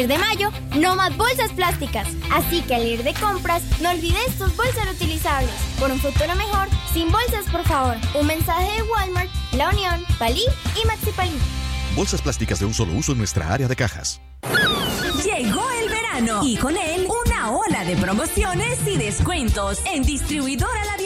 partir de mayo, no más bolsas plásticas. Así que al ir de compras, no olvides tus bolsas reutilizables. Por un futuro mejor, sin bolsas, por favor. Un mensaje de Walmart, La Unión, Palí y Maxi Palí. Bolsas plásticas de un solo uso en nuestra área de cajas. Llegó el verano y con él una ola de promociones y descuentos en Distribuidora La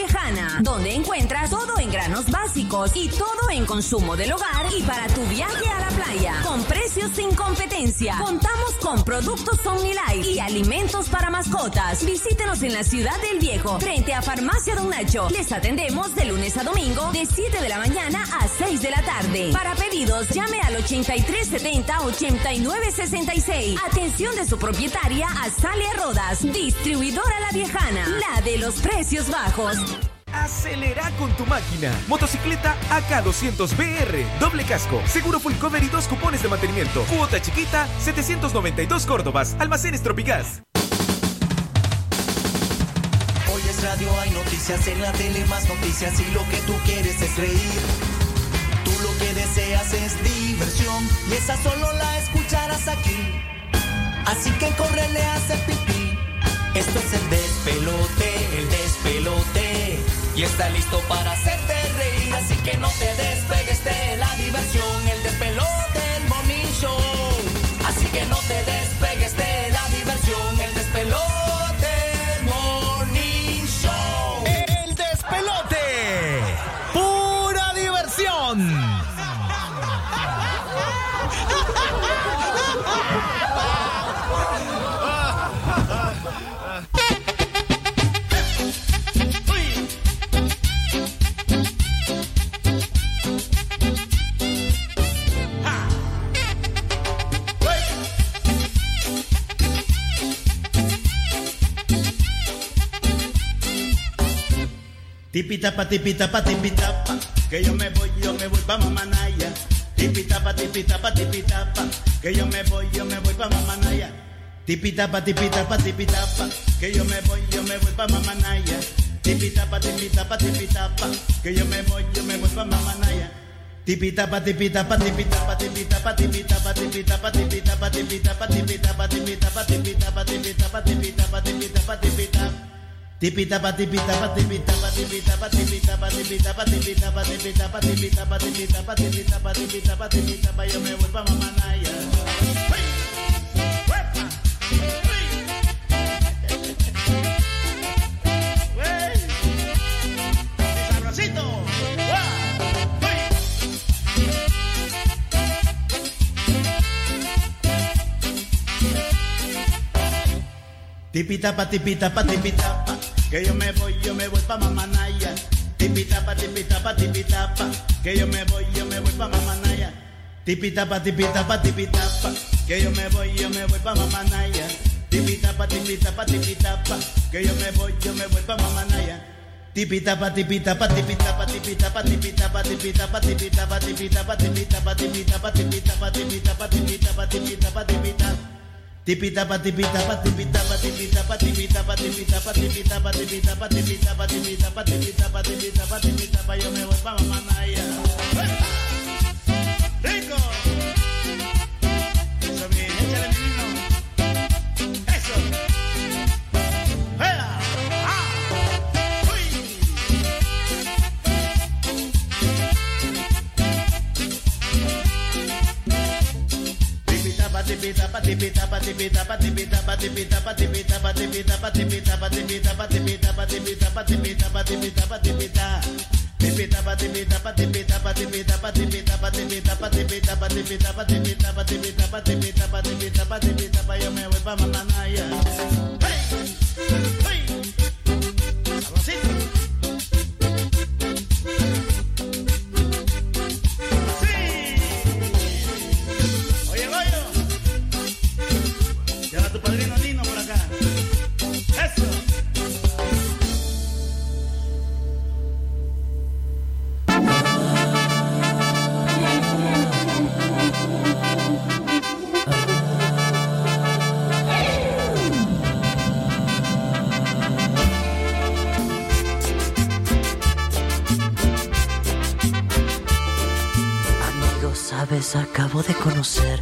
Donde encuentras todo en granos básicos y todo en consumo del hogar y para tu viaje a la playa, con precios sin competencia. Contamos con productos OmniLife y alimentos para mascotas. Visítenos en la Ciudad del Viejo, frente a Farmacia Don Nacho. Les atendemos de lunes a domingo, de 7 de la mañana a 6 de la tarde. Para pedidos, llame al 8370-8966. Atención de su propietaria Azalia Rodas, distribuidora La Viejana, la de los precios bajos. Acelera con tu máquina. Motocicleta AK200BR. Doble casco. Seguro full cover y dos cupones de mantenimiento. Cuota chiquita, 792 Córdobas. Almacenes Tropicás. Hoy es radio, hay noticias en la tele, más noticias y lo que tú quieres es reír. Tú lo que deseas es diversión y esa solo la escucharás aquí. Así que corre, le hace pipí. Esto es el despelote, el despelote. Y está listo para hacerte reír, así que no te despegues de la diversión, el despelote, el morning show. Tipitapa, tipitapa, tipitapa, que yo me voy, yo me voy pa' Mamanaya. Tipitapa, tipitapa, tipitapa, que yo me voy, yo me voy pa' Mamanaya. Tipitapa, tipitapa, tipitapa, que yo me voy, yo me voy pa' Mamanaya. Tipitapa, tipitapa, tipitapa, que yo me voy, yo me voy pa' Mamanaya. Tipitapa, tipitapa, tipitapa, tipitapa, tipitapa, tipitapa, tipitapa, tipitapa, tipitapa, tipitapa, tipitapa, tipitapa, tipitapa, tipitapa, tipitapa. Tipitapa, tipitapa, tipitapa, tipitapa, tipitapa, tipitapa, tipitapa, tipitapa, tipitapa, tipitapa, tipitapa, tipitapa, tipitapa, yo me voy pa' Mamanaya. Sabrosito. Tipitapa, tipitapa, tipitapa, que yo me voy, yo me voy pa' Mamanaya. Tipitapa, tipitapa, tipitapa, que yo me voy, yo me voy pa' Mamanaya. Tipitapa, tipitapa, tipitapa, que yo me voy, yo me voy pa' Mamanaya. Tipitapa, tipitapa, tipitapa, que yo me voy, yo me voy pa' Mamanaya. Tipitapa, tipitapa, tipitapa, tipitapa, tipitapa, tipitapa, tipitapa, tipitapa, tipitapa, tipitapa, tipitapa, tipitapa, tipitapa, tipitapa, tipitapa. Tipitapa, tipitapa, tipitapa, tipitapa, tipitapa, tipitapa, tipitapa, tipitapa, tipitapa, tipitapa, tipitapa, tipitapa, tipitapa, yo me voy pa' Mamanaya. Tipita pa tipita pa tipita pa tipita pa tipita pa tipita pa tipita pa tipita pa tipita pa tipita pa tipita pa tipita Tipita pa tipita pa tipita pa tipita pa tipita pa tipita pa tipita pa tipita pa tipita pa tipita pa tipita pa tipita pa tipita pa yo me voy pa Mamanaya. Hey, hey. Sabrosito. Acabo de conocer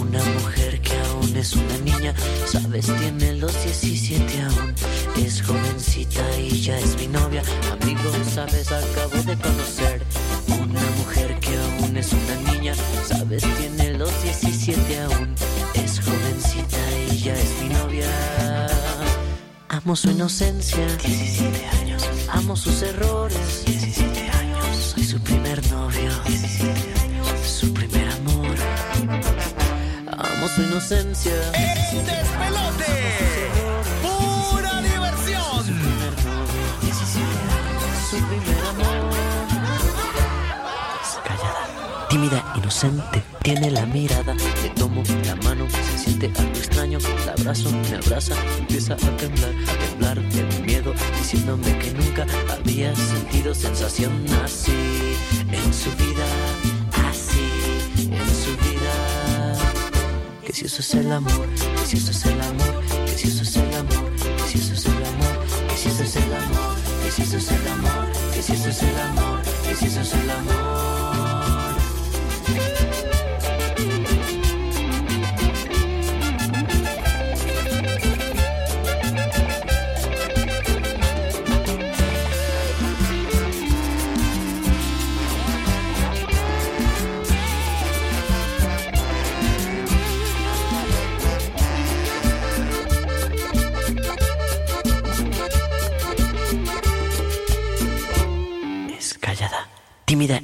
una mujer que aún es una niña. Sabes, tiene los 17 aún. Es jovencita y ya es mi novia. Amigo, sabes, acabo de conocer una mujer que aún es una niña. Sabes, tiene los 17 aún. Es jovencita y ya es mi novia. Amo su inocencia, 17 años. Amo sus errores, inocencia. ¡El despelote! ¡Pura diversión! Su primer amor. Callada, tímida, inocente. Tiene la mirada, le tomo la mano, se siente algo extraño. La abrazo, me abraza, empieza a temblar, a temblar de miedo, diciéndome que nunca había sentido sensación así en su vida, así en su vida. Si eso es el amor, que si eso es el amor, que si eso es el amor, que si eso es el amor, que si eso es el amor, que si eso es el amor, que si eso es el amor, si eso es el amor.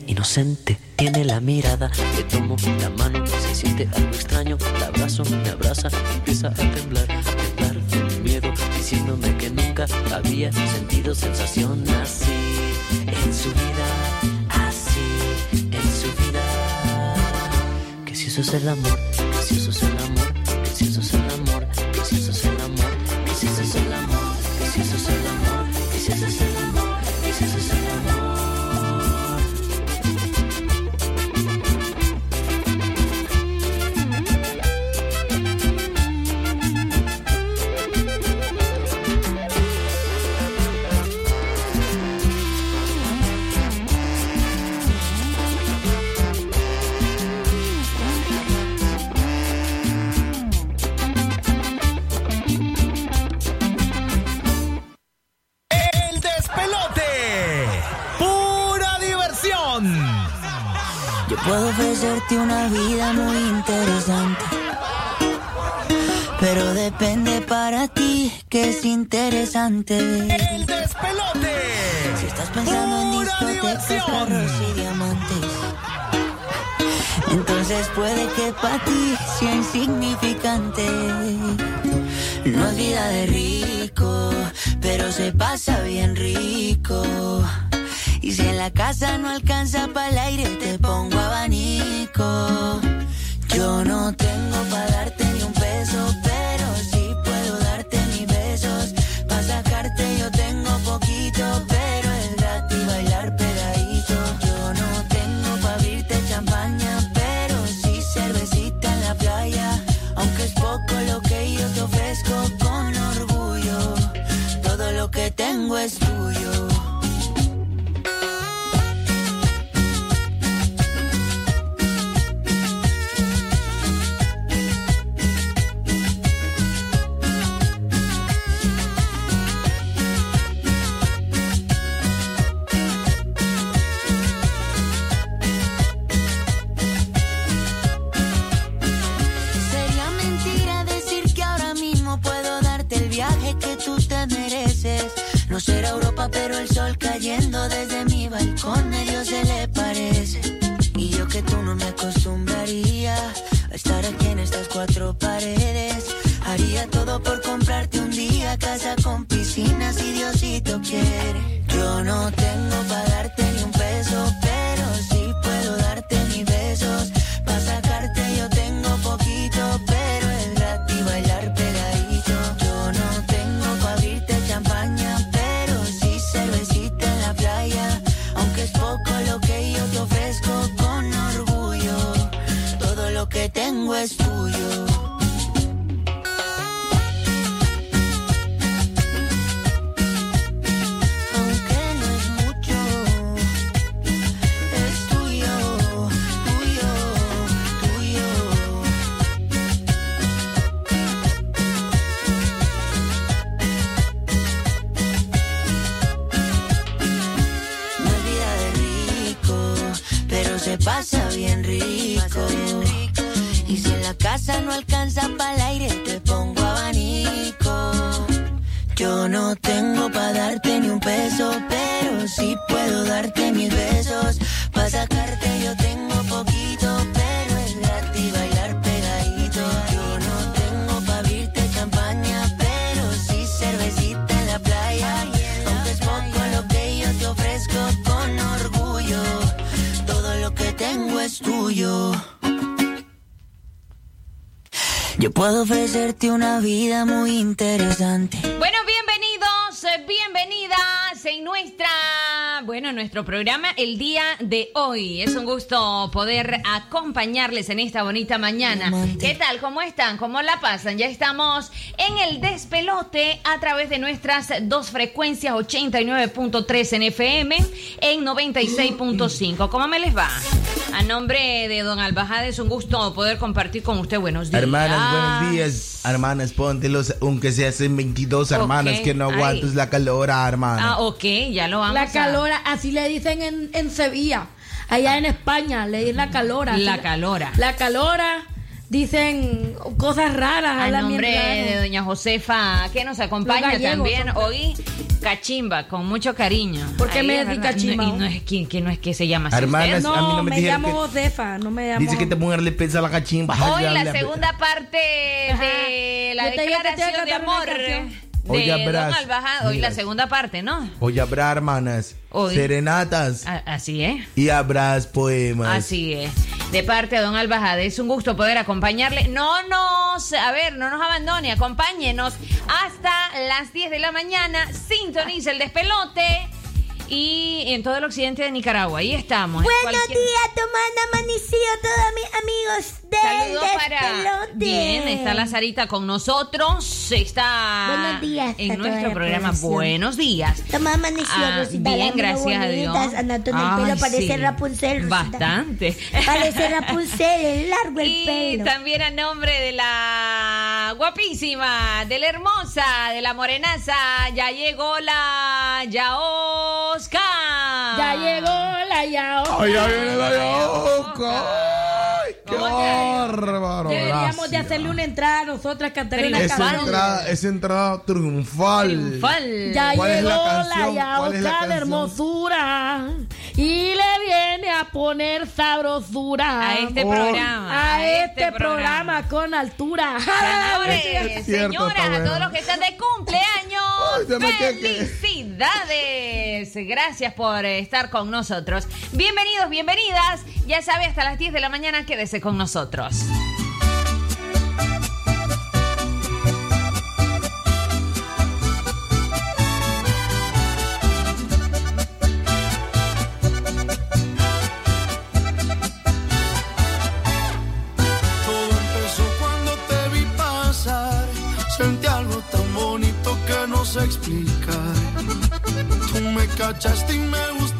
Inocente, tiene la mirada, le tomo la mano, se siente algo extraño, la abrazo, me abraza, empieza a temblar, temblar de miedo, diciéndome que nunca había sentido sensación así. En su vida, así en su vida. Que si eso es el amor, que si eso es el insignificante. No es vida de rico, pero se pasa bien rico. Y si en la casa no alcanza para pasa bien rico. Y si en la casa no alcanza para el aire, te pongo abanico. Yo no tengo para darte ni un peso, pero sí puedo darte mis besos. Para sacarte yo tengo Yo puedo ofrecerte una vida muy interesante. Bueno, bienvenidos, bienvenidas en nuestra, bueno, en nuestro programa el día de hoy. Es un gusto poder acompañarles en esta bonita mañana. ¿Qué tal? ¿Cómo están? ¿Cómo la pasan? Ya estamos en el despelote a través de nuestras dos frecuencias 89.3 en FM en 96.5. ¿Cómo me les va? A nombre de Don Albajada es un gusto poder compartir con usted. Buenos días. Hermanas, buenos días. Hermanas, póntelos, aunque se hacen 22 hermanas, que no aguantes Ay. la calora, hermana. Ah, ok, ya lo vamos La a... calora, así le dicen en, en Sevilla. Allá en España le dicen la calora. La Así- calora. La calora, dicen cosas raras. A hablan bien nombre de doña Josefa, que nos acompaña gallegos también son- hoy, Cachimba, con mucho cariño. ¿Por qué Ahí, me decís. Cachimba? No, y no es que, que no es que se llama así. Hermanas, usted. a mí no me llamo que- Josefa, no me llamo. Dice que te ponerle pesa a la cachimba. Hoy la segunda parte de la Yo declaración de amor canción. de Don. Hoy la segunda parte, ¿no? Hoy habrá hermanas, Hoy. serenatas A- Así es. y habrás poemas. Así es. De parte de Don Albajade, es un gusto poder acompañarle. No nos, a ver, no nos abandone, acompáñenos hasta las 10 de la mañana. Sintoniza el despelote. Y en todo el occidente de Nicaragua. Ahí estamos. en Buenos cualquier- días, tomando amanecido todos mis amigos Saludos para. despelote. Bien, está la Sarita con nosotros. Está Buenos días en nuestro programa. Buenos días. Toma amanecido, Ah, Rosita. bien, gracias a Dios. En el Ay, pelo, parece sí. Rapunzel, Rosita. Bastante. Parece Rapunzel, es largo el Y pelo. también a nombre de la guapísima, de la hermosa, de la morenaza, ya llegó la Yaosca. Ya llegó la Yao. Ay, ya viene la yoca. Qué ¿Cómo te bárbaro. Deberíamos de hacerle una entrada a nosotras, cantar una Esa entrada, esa entrada triunfal. Triunfal. Ya ¿Cuál es llegó la la, canción? ¿Cuál es la de canción? hermosura y le viene a poner sabrosura A este Oh. programa. a este programa con altura. Señores, señoras, a todos los que están de cumpleaños, felicidades. Gracias por estar con nosotros. Bienvenidos, bienvenidas. Ya sabe, hasta las 10 de la mañana quédese con nosotros. Explicar. Tú me cachaste y me gustaste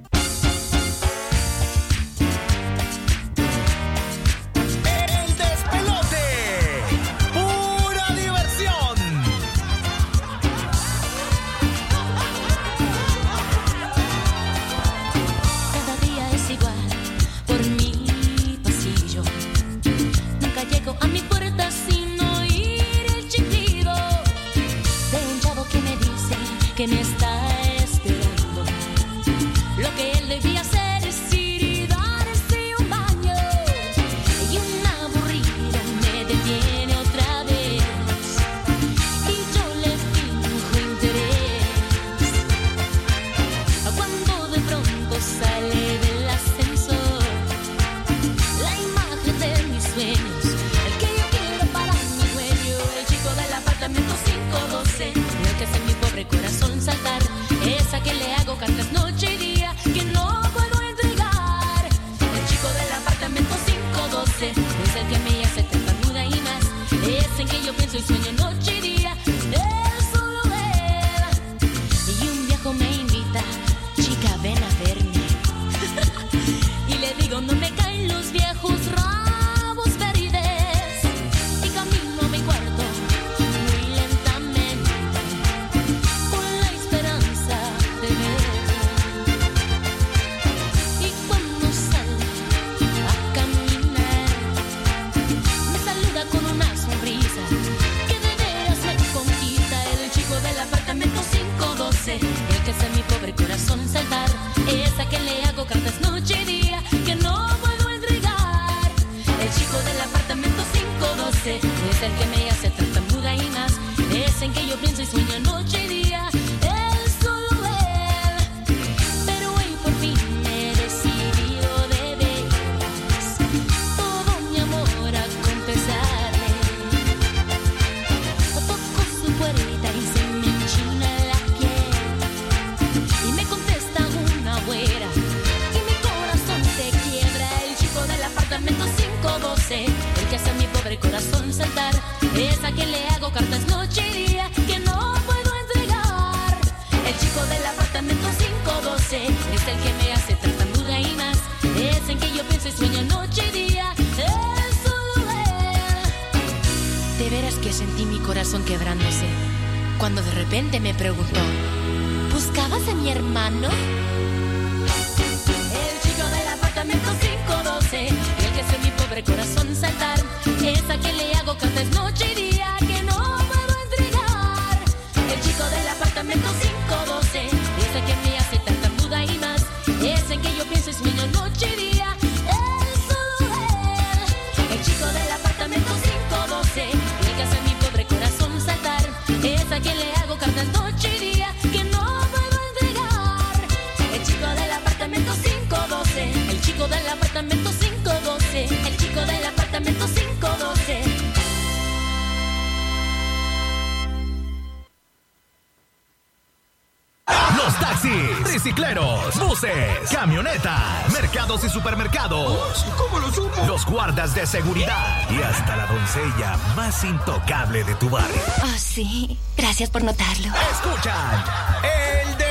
de seguridad y hasta la doncella más intocable de tu barrio. Oh, sí. Gracias por notarlo. Escuchan el de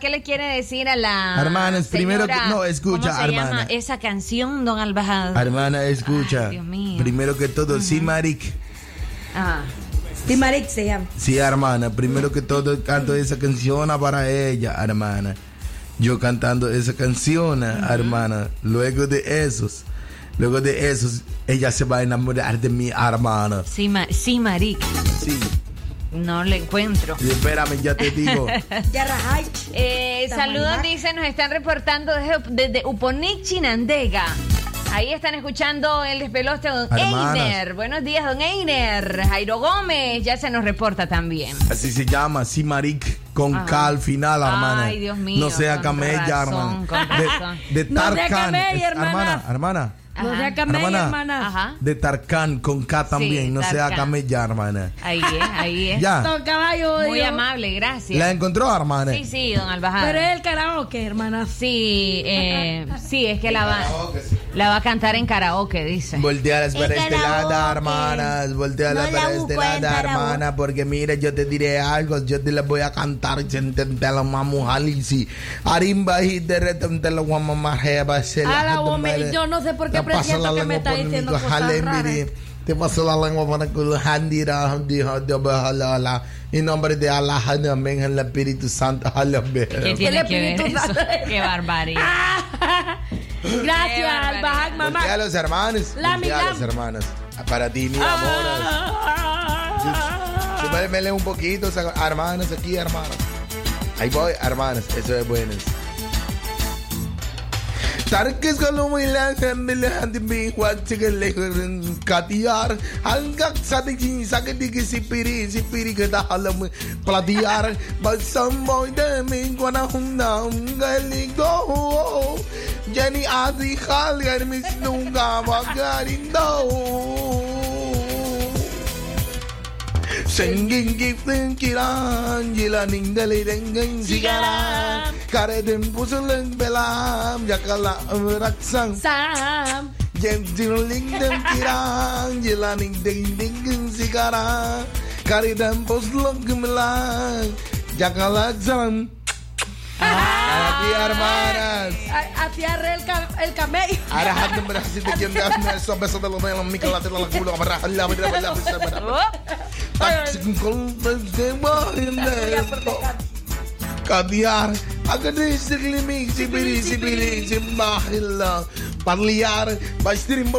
¿qué le quiere decir a la Hermanas, primero que- no, escucha, ¿Cómo se llama hermana. esa canción, don Albajad? Hermana, escucha. Dios mío. Primero que todo, sí, Maric. Ah. Timarik se llama. Sí, hermana. Primero que todo, canto esa canción para ella, hermana. Yo cantando esa canción, hermana. Luego de esos, luego de esos, ella se va a enamorar de mi hermana. Sí, ma- sí, Maric. Sí. No le encuentro. Y espérame, ya te digo. Eh, saludos, dice, nos están reportando desde, desde Uponic, Chinandega. Ahí están escuchando el despelote don Hermanas. Einer. Buenos días, don Einer. Jairo Gómez ya se nos reporta también. Así se llama, sí, Maric, con Ajá. K al final, hermana. Ay, Dios mío, No sea con camella, razón, hermana. con. De, de No sea Tarkan. camella, hermana. hermana, hermana. No sea camella, Hermana. hermana. Ajá. De Tarkan con K también, no sea Tarkan. camella, hermana. Ahí es, ahí es. Ya. No, caballo. Muy amable, gracias. ¿La encontró, hermana? Sí, sí, don Albajada. Pero es el karaoke, hermana. Sí, eh, sí, es que la va, la va a cantar en karaoke, dice. Voltealas para En este karaoke. lado, hermanas. Voltealas No la para este busco en lado, karaoke. hermana. Porque mira, yo te diré algo. Yo te la voy a cantar. te la lisi. Arimba y de repente la vamos a la yo no sé por qué Te presiento que me está por mi diciendo cosas raras. Te paso la lengua para que lo handira, dijo, Dios, ojalá, ojalá. En nombre de Allah, amén, en el Espíritu Santo, ojalá, ¿Qué tiene que ver Espíritu eso? Santo. Qué barbaridad. Gracias, al Bajak, mamá. A los hermanos. La Voltea a los hermanos. Para ti, mi amor. Súbemele un poquito, hermanos, aquí, hermanos. Ahí voy, hermanos, eso es bueno. Tarkisgalong ilang sambilahan di biwat sigalikurin katiyar hanggang sa tingin sa katigi si piri sipiri sipiri kada halam platiyar bagsamboy damin ko na humna umgaligo Jenny Azi Khalgar Miss Nunga Magarin daw Sengin kiran Yelaningali dengin sigaran Karedin pusulun belam Yakala raksang Sam Jem jiruling dem kiran Yelaning dengin sigaran Karedin pusulun gemelang Yakala jalan raksang Aquí hermanas. A- Hacia el, ca- el camello. Hadam berhasil de jam dah na so besa de lo mikal la si si si Parliar, bastirin mo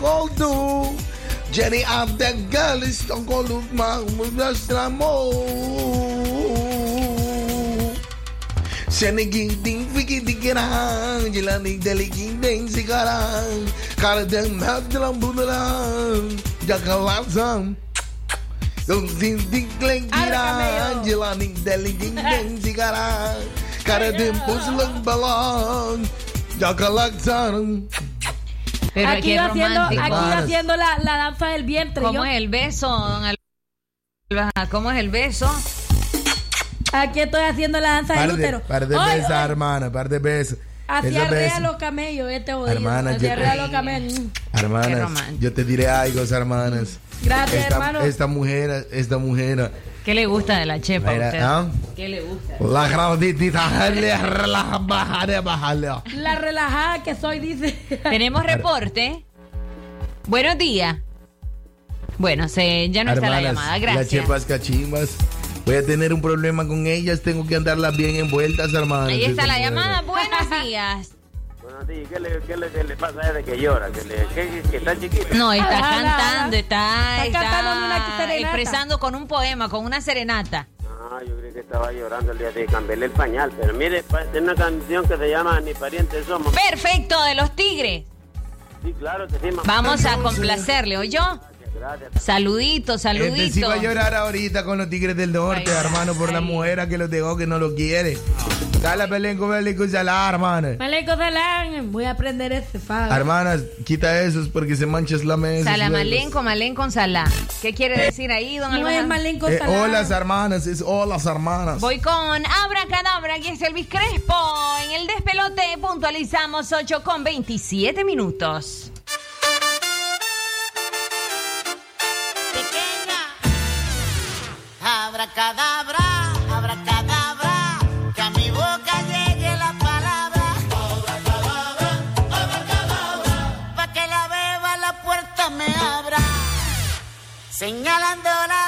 koldo Jenny kolog na mo Seneging ding fiki dikiran Jilanig daliging ding sikarang Karadang magdalang budalang Jakalasang Yung ding ding kling kiran Jilanig daliging ding sikarang Karadang pusulang balong Jakalasang Pero aquí haciendo, aquí va haciendo la, la danza del vientre. ¿Cómo yo. es el beso, don? ¿Cómo es el beso? Aquí estoy haciendo la danza Par del de, útero. par de oye, hermana, par de besos. Hacia besos. los camellos, este jodido. Hermana, yo Hacia te- arriba los camellos. Hermanas, yo te diré algo, hermanas. Gracias, esta, hermano. Esta mujer, esta mujer, ¿Qué le gusta de la chepa a Mira, usted? ¿ah? ¿Qué le gusta? la grandita, le relaja, bájale, bájale. La relajada que soy, dice. Tenemos reporte. Buenos días. Bueno, se, ya no está la Hermanas, llamada. Las Gracias. chepas cachimbas voy a tener un problema con ellas, tengo que andarlas bien envueltas, hermano. Ahí está la llamada, buenos días. Buenos días, ¿qué le, qué le, qué le pasa a que llora? ¿Que, le, que, que está chiquita? No, está ah, cantando, está, está, cantando una expresando con un poema, con una serenata. Ah, yo creí que estaba llorando el día de cambiarle el pañal, pero mire, es una canción que se llama Ni parientes somos. Perfecto, de los tigres. Sí, claro que sí, mamá. Vamos a complacerle, ¿oyó? Saluditos, saluditos. Este sí va a llorar ahorita con los Tigres del Norte, hermano, por la mujer que lo dejó que no lo quiere. Dale, Pelenco, Pelenco, Salá, hermano. Pelenco, Salá, voy a aprender este fado. Hermanas, quita esos porque se manches la mesa. Salá, Malenco, Malenco, Salá. ¿Qué quiere decir ahí, don Alvaro? No es Malenco, Salá. Eh, hola, hermanas, es hola, hermanas. Voy con Abracadabra, aquí es Elvis Crespo. En el despelote puntualizamos 8 con 27 minutos. señalando la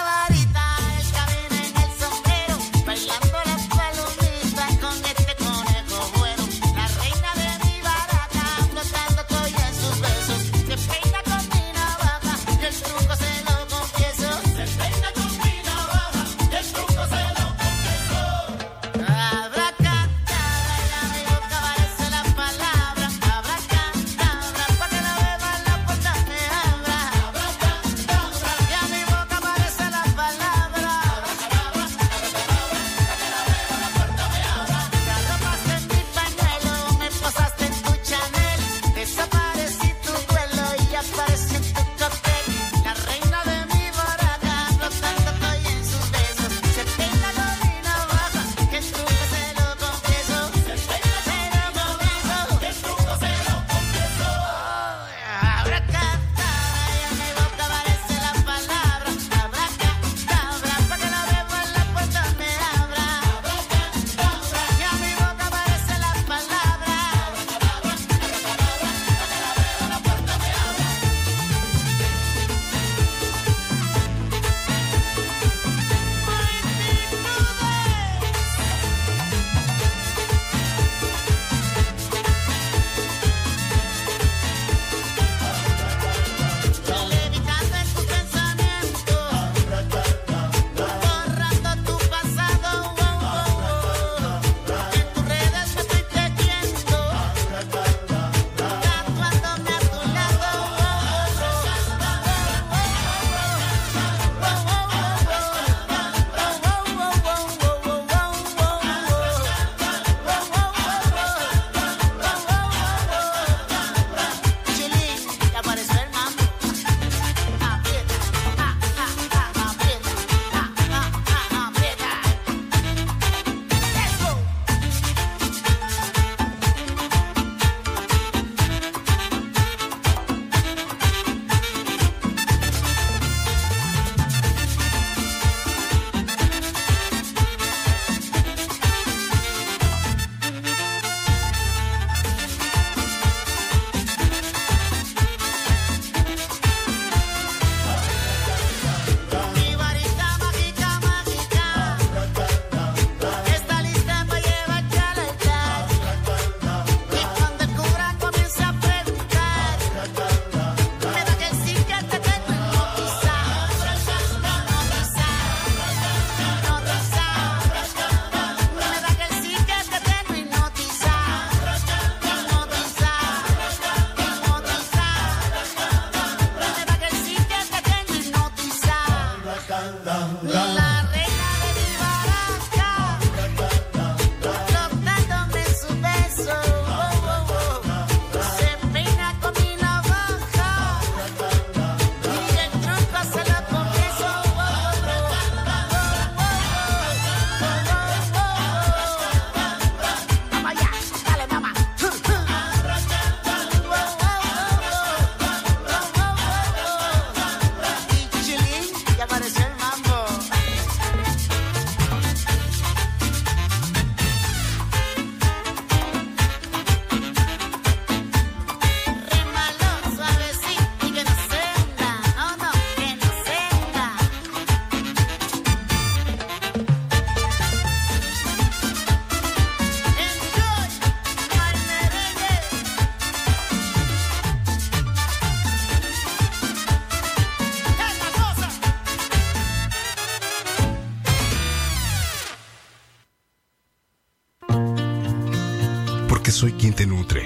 te nutre.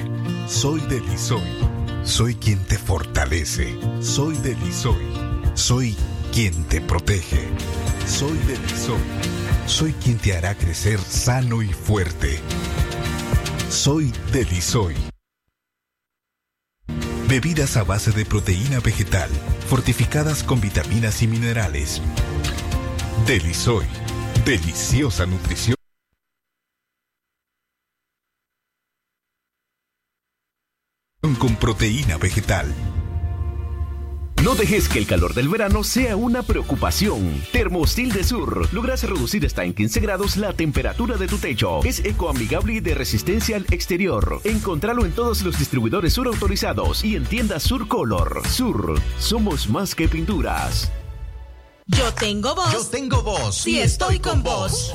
Soy Delisoy. Soy quien te fortalece. Soy Delisoy. Soy quien te protege. Soy de Lisoy. Soy quien te hará crecer sano y fuerte. Soy de Lisoy. Bebidas a base de proteína vegetal, fortificadas con vitaminas y minerales. Delisoy. Deliciosa nutrición. Con proteína vegetal. No dejes que el calor del verano sea una preocupación. Termostil de Sur logras reducir hasta en 15 grados la temperatura de tu techo. Es ecoamigable y de resistencia al exterior. Encontralo en todos los distribuidores Sur autorizados y en tiendas Sur Color. Sur, somos más que pinturas. Yo tengo voz. Yo tengo voz. Sí, estoy con vos.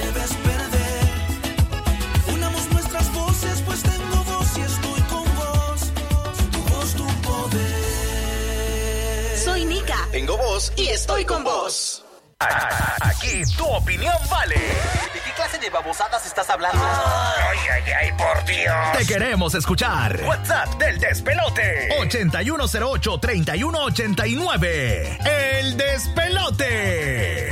Tengo voz y estoy con vos. Aquí tu opinión vale. ¿De qué clase de babosadas estás hablando? Ay, ay, ay, por Dios. Te queremos escuchar. WhatsApp del despelote. 8108-3189. El despelote.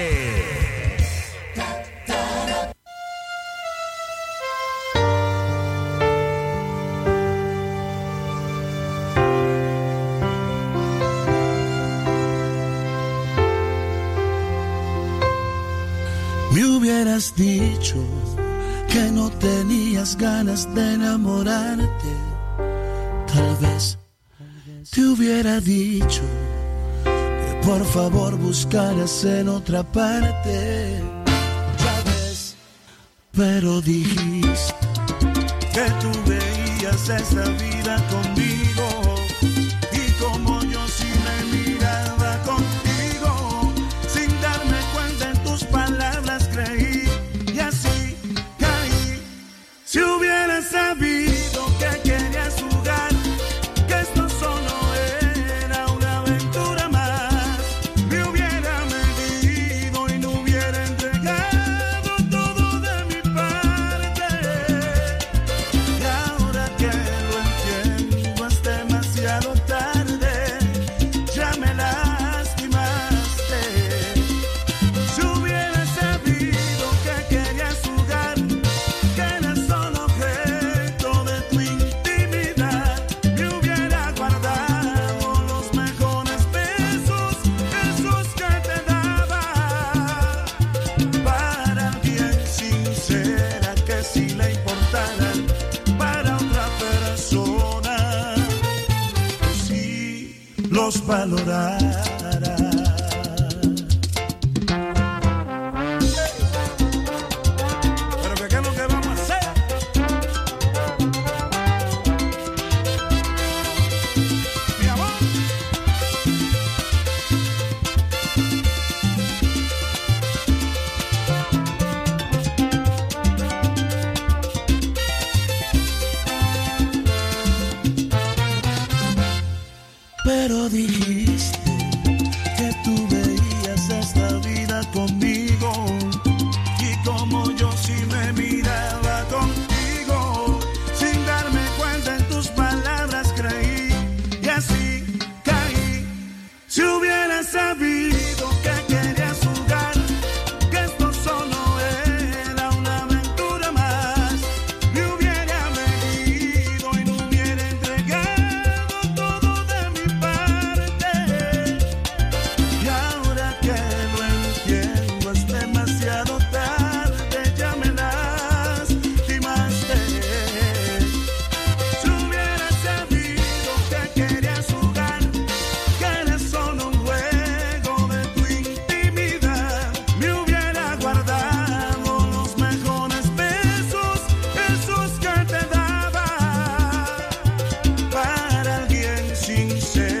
dicho que no tenías ganas de enamorarte. Tal vez te hubiera dicho que por favor buscaras en otra parte. Ya ves, pero dijiste que tú veías esa vida conmigo said.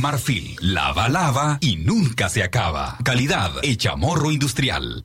Marfil, lava, lava y nunca se acaba. Calidad hecha morro industrial.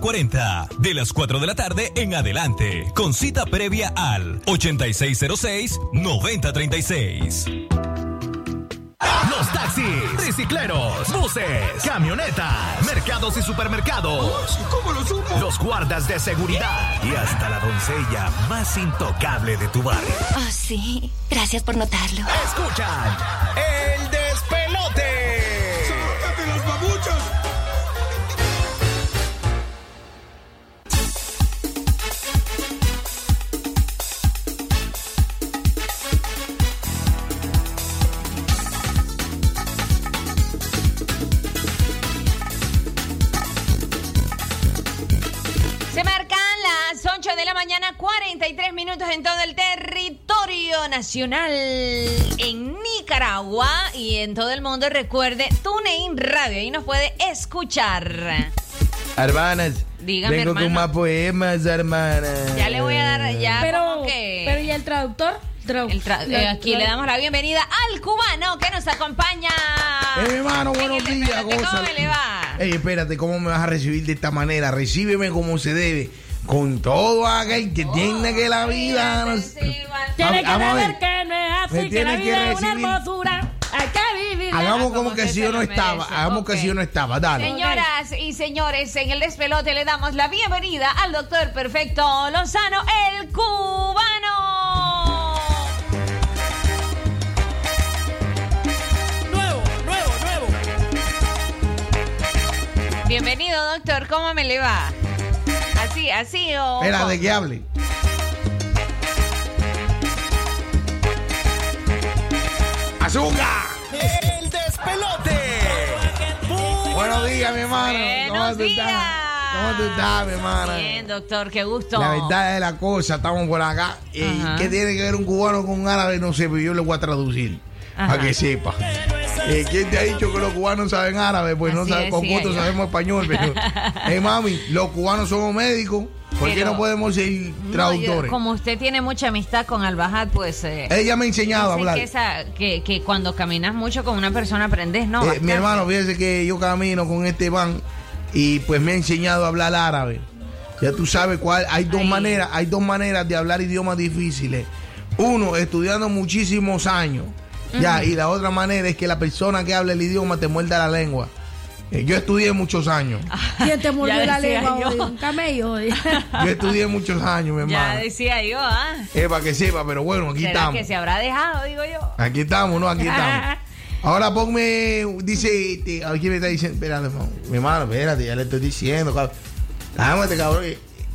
40, de las 4 de la tarde en adelante, con cita previa al 8606-9036. Los taxis, tricicleros, buses, camionetas, mercados y supermercados. ¿Cómo lo supo? Los guardas de seguridad y hasta la doncella más intocable de tu barrio. Oh, sí. Gracias por notarlo. Escuchan el 33 minutos en todo el territorio nacional, en Nicaragua y en todo el mundo. Recuerde, TuneIn Radio, ahí nos puede escuchar. Hermanas, Dígame, vengo hermano. con más poemas, hermanas. Ya le voy a dar, ya pero, como que... Pero ¿y el traductor? El tra eh, aquí le damos la bienvenida al cubano que nos acompaña. Eh, hermano, buenos días. Espérate, ¿Cómo le va? Ey, espérate, ¿cómo me vas a recibir de esta manera? Recíbeme como se debe. Con todo aquel que tiene que la vida. Tiene que saber que no es así, Me que la que vida es una hermosura. Hay que vivir. Hagamos como que si yo no estaba. Hagamos que si yo no estaba. Dale. Señoras y señores, en el despelote le damos la bienvenida al doctor Perfecto Lozano, el cubano. Nuevo, nuevo, nuevo. Bienvenido, doctor. ¿Cómo me le va? Así, así o. Espérate que hable. ¡Azúcar! El despelote. Buenos días, mi hermano. Buenos ¿Cómo días. estás? ¿Cómo tú estás, mi hermana? Bien, doctor, qué gusto. La verdad es la cosa, estamos por acá. ¿Y Ajá. qué tiene que ver un cubano con un árabe? No sé, pero yo le voy a traducir. Ajá. Para que sepa. Eh, ¿Quién te ha dicho que los cubanos saben árabe? Pues no Así saben, con decía nosotros yo. sabemos español. Pero, eh, mami, los cubanos somos médicos. ¿Por qué Pero- no podemos ser No, yo- traductores? como usted tiene mucha amistad con Al-Bahad, pues. eh, Ella me ha enseñado a hablar. Que, esa- que, que cuando caminas mucho con una persona aprendes, ¿no? Eh, mi hermano, fíjese que yo camino con este van y pues me ha enseñado a hablar árabe. Ya tú sabes cuál, hay dos maneras, hay dos maneras de hablar idiomas difíciles. Uno, estudiando muchísimos años. Ya, y la otra manera es que la persona que habla el idioma te muerda la lengua. Eh, yo estudié muchos años. ¿Quién te mordió Ya la lengua? yo. oye? Un camello. oye. Yo estudié muchos años, mi Ya hermano. decía yo, ¿ah? Es para que sepa, pero bueno, aquí ¿Será estamos. que se habrá dejado, digo yo? Aquí estamos, ¿no? Aquí estamos. Ahora ponme, dice, este, a ver quién me está diciendo, espérate, hermano. mi hermano, espérate, ya le estoy diciendo, cabrón. Cálmate, cabrón.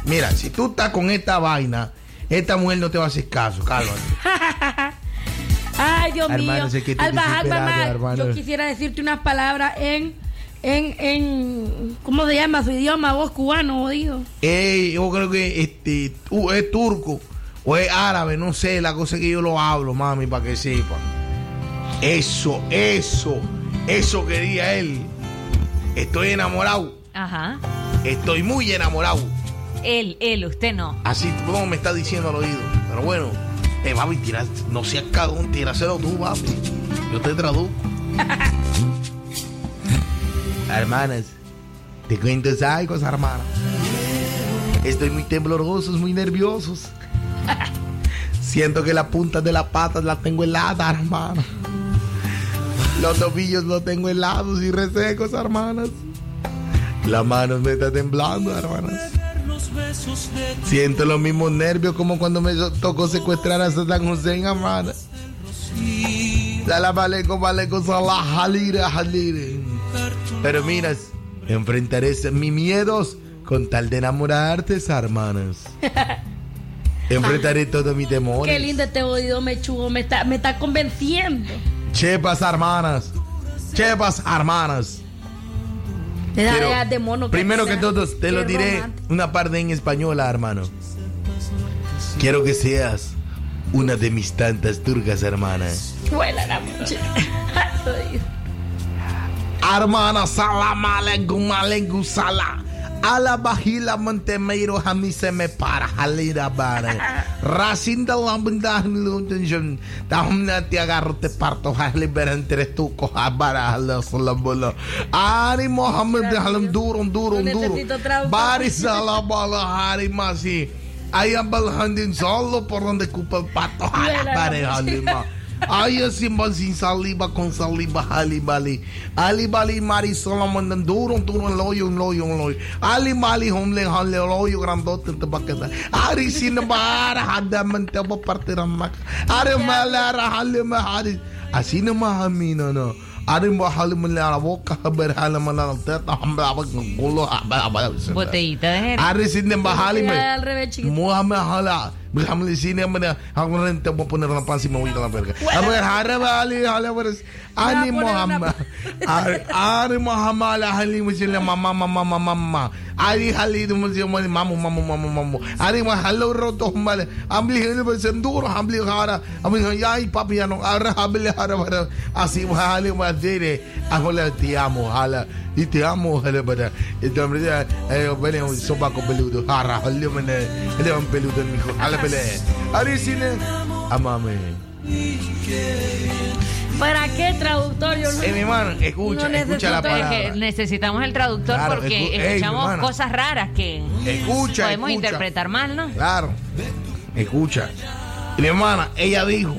Mira, si tú estás con esta vaina, esta mujer no te va a hacer caso, cálmate. Ay, Dios Hermano, mío. sé que estoy Al bajar, desesperado, mamá, hermano. yo quisiera decirte unas palabras en, en, en, ¿cómo se llama su idioma? Vos cubano, jodido. Eh, yo creo que este, es turco o es árabe, no sé, la cosa es que yo lo hablo, mami, para que sepan. Eso, eso, eso quería él. Estoy enamorado, Ajá. estoy muy enamorado. Él, él, usted no. Así como me está diciendo al oído. Pero bueno, eh, papi, tira, no seas cagón, tíraselo tú, papi. Yo te traduzco. Hermanas, te cuento algo, hermana. Estoy muy temblorosos, muy nerviosos. Siento que las puntas de las patas las tengo heladas, hermana. Los tobillos los tengo helados y resecos, hermanas. Las manos me están temblando, hermanas. Siento los mismos nervios como cuando me tocó secuestrar a aleikum salam, halire, halire. Pero miras, enfrentaré mis miedos con tal de enamorarte, hermanas. Enfrentaré todos mis temores. Qué lindo este oído me chugo, me está, me está convenciendo. Chepas, hermanas. Chepas, hermanas. Quiero- de mono. Primero que todo, te lo diré romántico. una parte en española, hermano. Quiero que seas una de mis tantas turcas, hermana. Vuela la. Hermana, salam aleikum, aleikum salam. Ala bahila mentemeiro hamise me para halira bare. Racinda lambing dahin luntun jun. Ti agarro te parto hali beren tuco abara hala salabolo. Ari Mohammed halam durum durum durum. Baris salabala hari masih. Ayam balhandin solo por donde cupa pato. Ay, sin sin saliva con saliva, Ali Bali. Ali Bali, Mari Solomon, duro, duro, un loyo, un loyo, un loyo. Ali Mali, homle, homle, loyo, grandote, te paqueta. Ari sin bara, hadaman, te va a partir a mac. Ari malara, hale, mahari. Así nomás a mí, no, no. Ari mahali, me la boca, a ver, hale, me la teta, hambra, con culo, Botellita de jerez. Ari sin bahali, me. Al revés, chiquito. Muhammad Hala. Déjame decir, me hago te voy a poner la panza y me voy a ir a la verga. A ver, Haraba Ali, Hala, pues, Ani Muhammad. Ari Muhammad, Ali, me dice, mamá, mamá, mamá, mamá. Ali, Ali, me dice, mamá, mamá, mamá, mamá, mamá. Ari, me halo roto, mal. Me dice, duro, ambli, hara. Ambli, ay, papi, ya no, ahora, ambli, hara, te amo, Hala. Y te amo, Hala, para. Entonces, eh, bueno, sopa con peludo. Hara, Hala, me ele un peludo en mi hijo. Hala, pele. Ari, cine. Amame. ¿Para qué traductor? Yo no, Eh, mi hermano, escucha, no escucha la palabra. necesitamos el traductor Claro, porque escu- escuchamos cosas raras que Escucha, podemos escucha. interpretar mal, ¿no? Claro. Escucha. Mi hermana, ella dijo.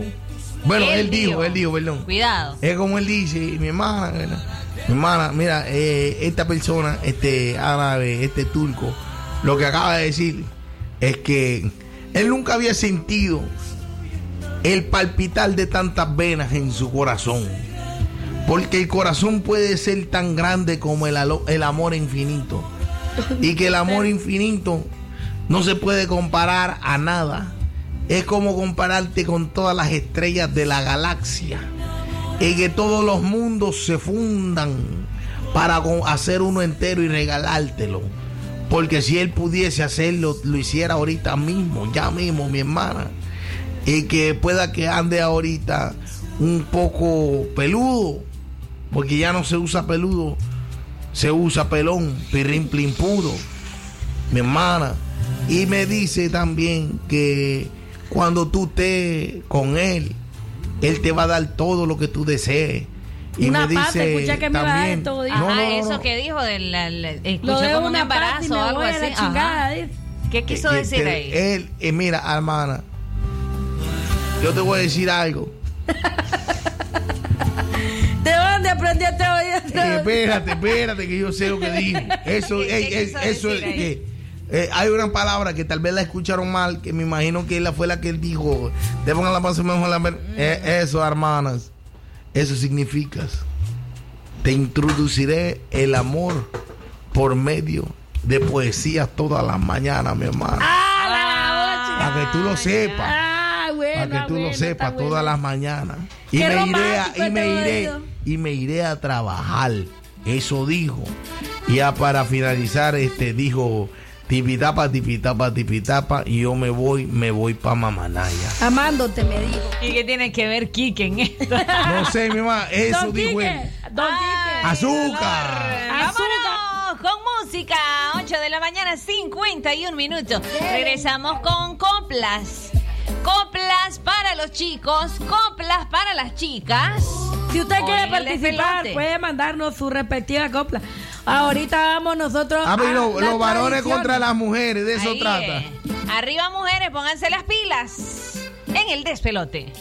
Bueno, él, Él dijo, dijo. él dijo, perdón. Cuidado. Es como él dice, mi hermana, ¿verdad? Hermana, mira, eh, esta persona, este árabe, este turco, lo que acaba de decir es que él nunca había sentido el palpitar de tantas venas en su corazón. Porque el corazón puede ser tan grande como el, el amor infinito. Y que el amor infinito no se puede comparar a nada. Es como compararte con todas las estrellas de la galaxia. Y que todos los mundos se fundan para hacer uno entero y regalártelo. Porque si él pudiese hacerlo, lo hiciera ahorita mismo, ya mismo, mi hermana. Y que pueda que ande ahorita un poco peludo, porque ya no se usa peludo, se usa pelón, pirrín puro, mi hermana. Y me dice también que cuando tú estés con él, él te va a dar todo lo que tú desees. Y Una me pata, dice escucha que me va a dar todo, no, Ajá, no, no, eso no. que dijo del la- la- Lo escuchó de como un una pata y embarazo o algo voy a así. chingada. ¿Qué quiso decir ahí? Él, eh, mira, hermana, yo te voy a decir algo. ¿De dónde aprendiste oír? Eh, espérate, espérate, que yo sé lo que dijo. Eso, ¿Qué eh, quiso eso es eh, hay una palabra que tal vez la escucharon mal, que me imagino que ella fue la que él dijo. Te pongan la panza mejor la ver- Eh, eso, hermanas, eso significa. Te introduciré el amor por medio de poesías todas las mañanas, mi hermano. Para que tú lo sepas. Ah, bueno. Para que tú bueno, lo sepas todas bueno. las mañanas. Y Qué me iré a, y me iré y me iré a trabajar. Eso dijo. Y ya para finalizar, este dijo tipitapa, tipitapa, tipitapa, y yo me voy, me voy para Mamanaya. Amándote, me dijo. ¿Y qué tiene que ver Kike en esto? No sé, mi mamá, eso Don dijo Quique, él. Don Quique. Azúcar. Vámonos con música. 8 de la mañana, 51 minutos. Regresamos con coplas. Coplas para los chicos, coplas para las chicas. Si usted Hoy quiere participar, puede mandarnos su respectiva copla. Ahorita vamos nosotros. A ver, a lo- las los varones contra las mujeres, de eso Ahí trata. es. Arriba mujeres, pónganse las pilas en el despelote.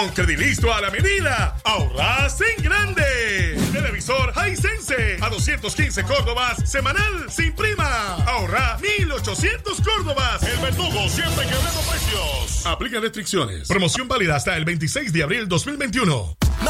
Con Credilisto a la medida, ahorras en grande. Televisor Hisense a 215 Córdobas semanal sin prima. Ahorra 1800 Córdobas. El verdugo siempre quebrando precios. Aplica restricciones. Promoción válida hasta el 26 de abril 2021.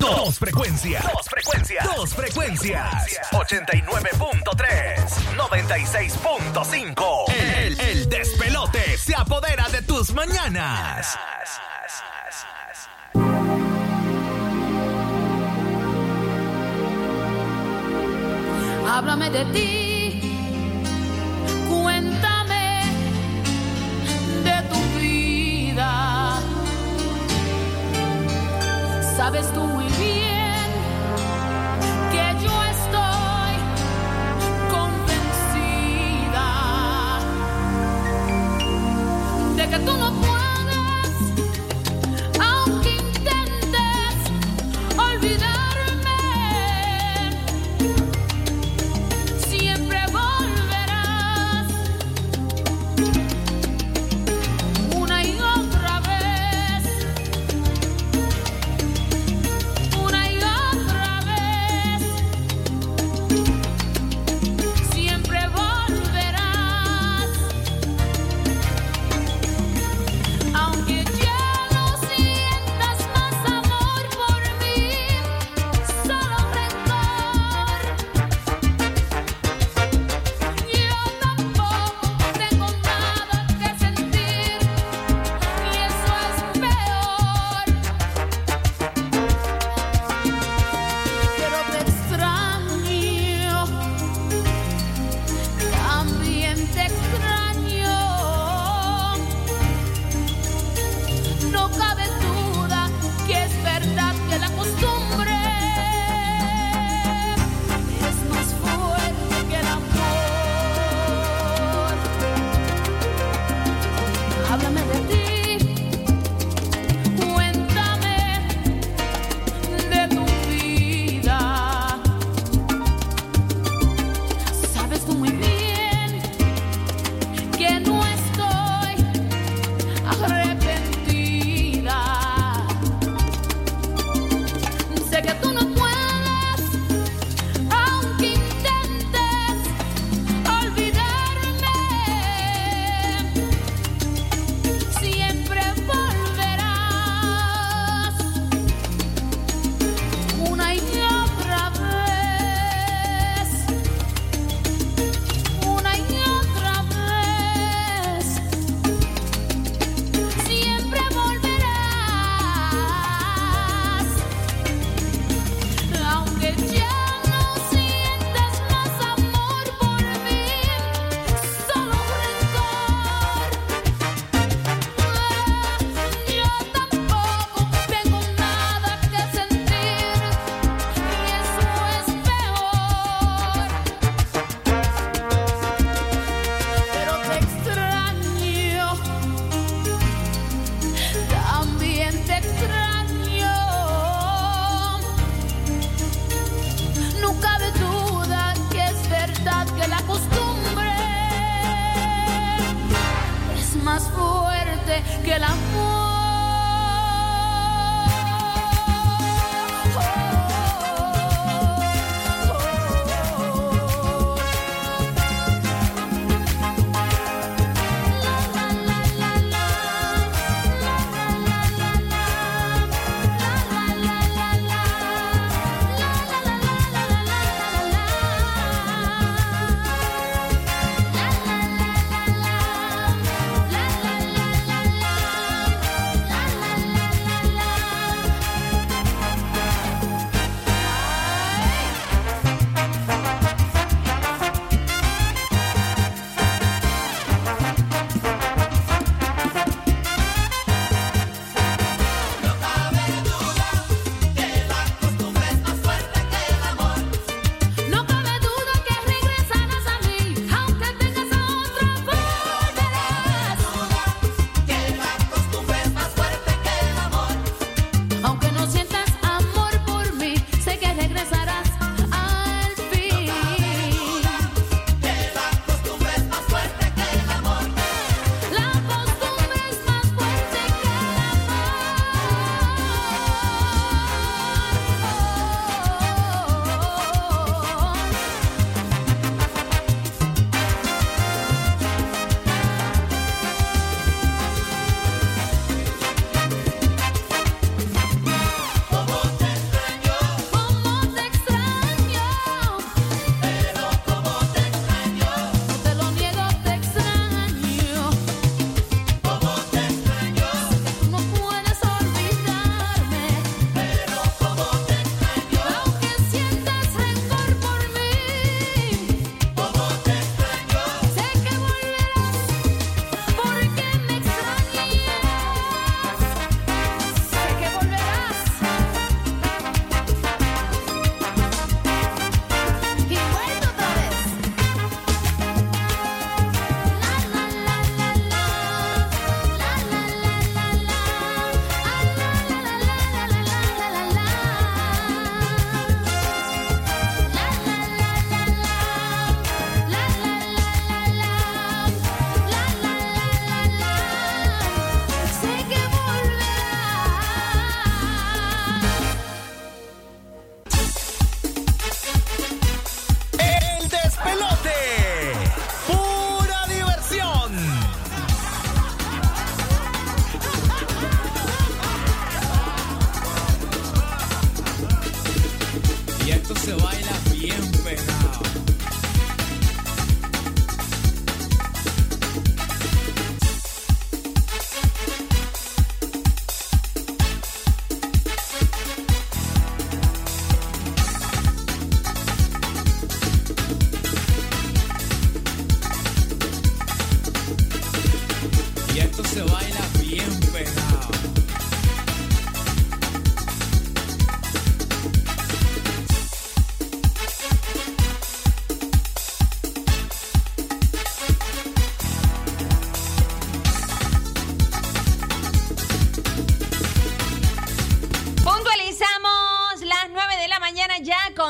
Dos frecuencias. Dos frecuencias. Dos frecuencias. 89.3. 96.5. El, el despelote se apodera de tus mañanas. Háblame de ti, cuéntame de tu vida. Sabes tú que tú no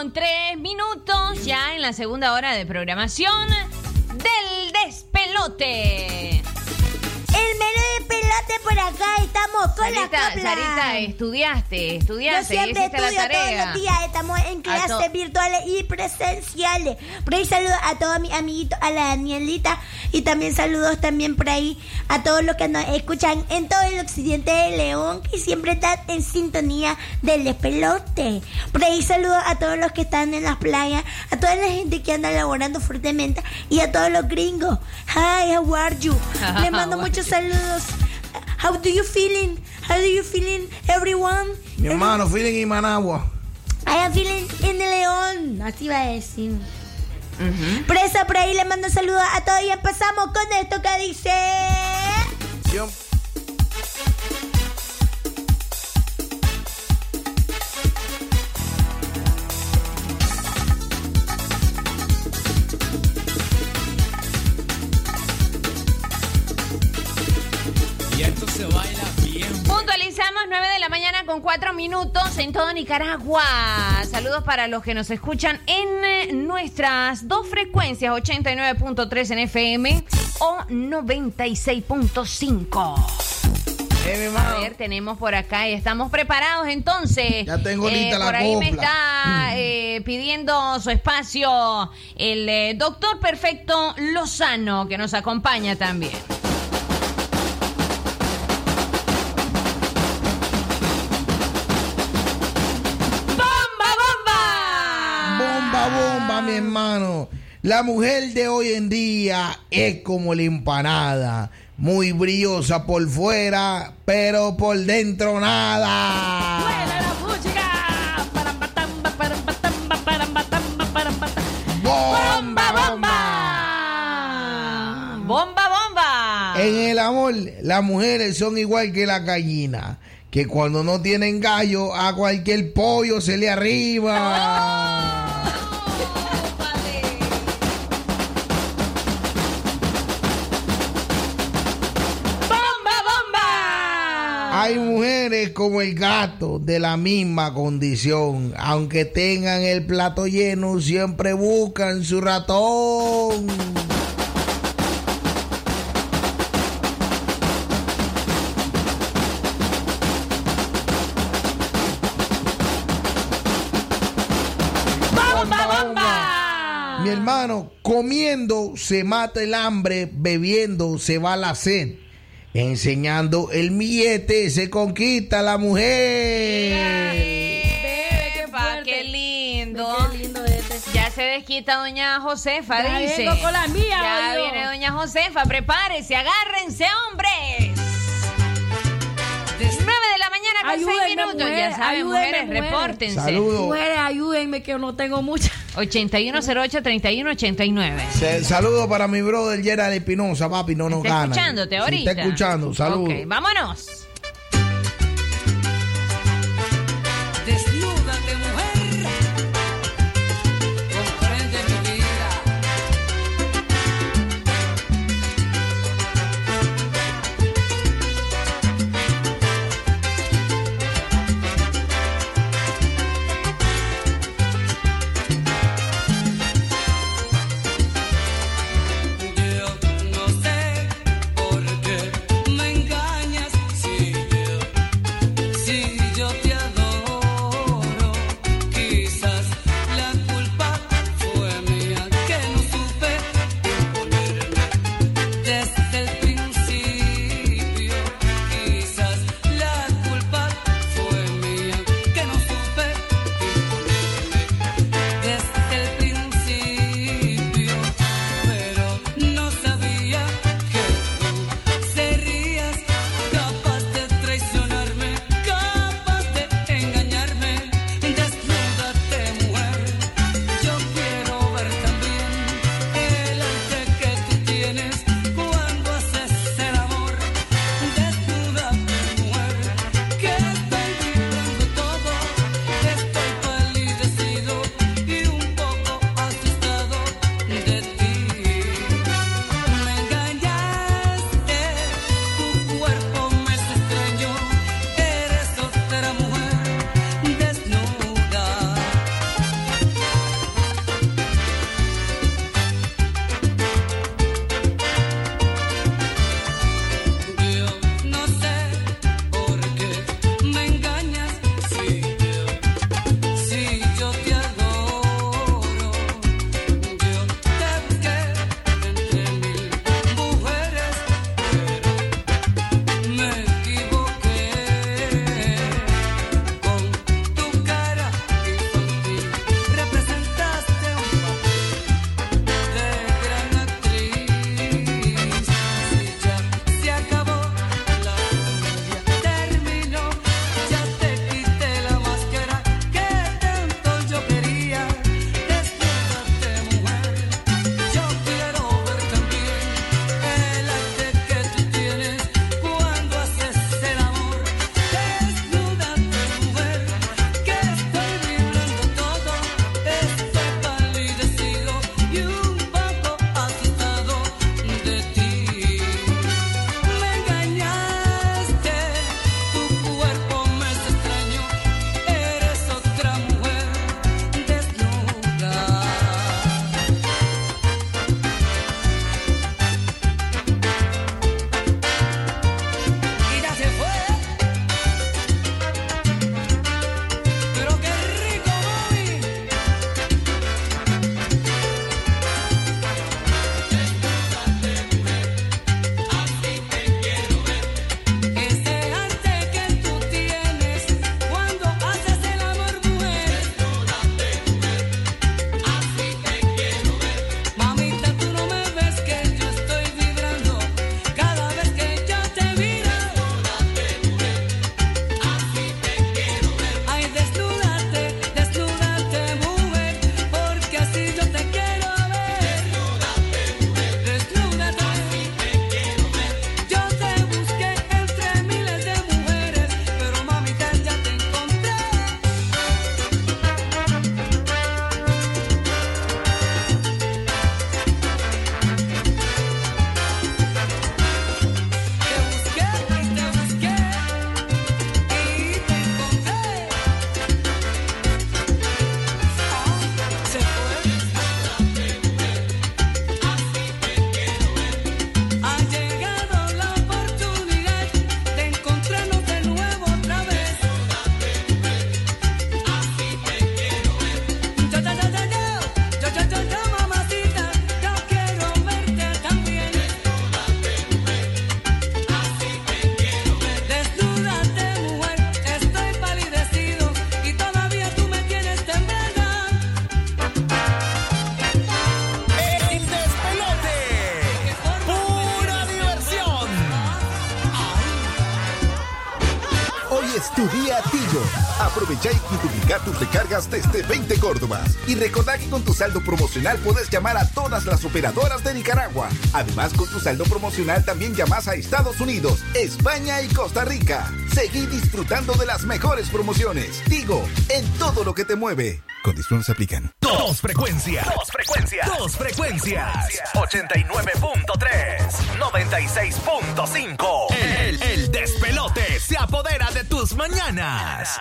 con 3 minutos, ya en la segunda hora de programación del despelote. Por acá, estamos con la Sarita, copla. Sarita, estudiaste, Yo estudiaste, siempre hiciste la estudio todos tarea. los días, estamos en clases virtuales y presenciales. Por ahí saludos a todos mis amiguitos, a la Danielita y también saludos también por ahí a todos los que nos escuchan en todo el occidente de León que siempre están en sintonía del despelote. Por ahí saludos a todos los que están en las playas, a toda la gente que anda laborando fuertemente y a todos los gringos. Hi, how are you? Les mando muchos saludos. How do you feeling? How do you feeling, everyone? Mi hermano, feeling en Managua. I am feeling in the León. Así va a decir. Por eso, por ahí le mando saludos a todos y empezamos con esto que dice. Y con 4 minutos en todo Nicaragua. Saludos para los que nos escuchan en eh, nuestras dos frecuencias, 89.3 en FM o 96.5. A ver, tenemos por acá y estamos preparados entonces. Ya tengo lista la Por ahí me está eh, pidiendo su espacio el eh, doctor Perfecto Lozano, que nos acompaña también. Mi hermano. La mujer de hoy en día es como la empanada. Muy brillosa por fuera, pero por dentro nada. ¡Bomba, bomba! ¡Bomba, bomba! En el amor, las mujeres son igual que la gallina, que cuando no tienen gallo, a cualquier pollo se le arriba. Hay mujeres como el gato de la misma condición, aunque tengan el plato lleno, siempre buscan su ratón. Mi hermano, comiendo se mata el hambre, bebiendo se va la sed. Enseñando el billete se conquista la mujer. Epa, qué lindo. Qué lindo este. Ya se desquita doña Josefa, Ya dice. vengo con la mía, Ya oigo. viene doña Josefa, prepárese, agárrense, hombres. 9 de con 6 Ayúdenme, minutos. mujeres, ya saben, mujeres, mujeres. repórtense. Saludos. Mujeres, ayúdenme que no tengo mucha. 8108-3189. Se- Saludo para mi brother Gerard Espinosa, papi, no nos Está gana. escuchándote ahorita. está escuchando, saludos. Ok, vámonos. desde 20 Córdobas. Y recordá que con tu saldo promocional puedes llamar a todas las operadoras de Nicaragua. Además, con tu saldo promocional también llamás a Estados Unidos, España y Costa Rica. Seguí disfrutando de las mejores promociones. Digo, en todo lo que te mueve. Condiciones aplican. Dos frecuencias. Dos frecuencias. Dos frecuencias. 89.3. 96.5. El, el despelote se apodera de tus mañanas.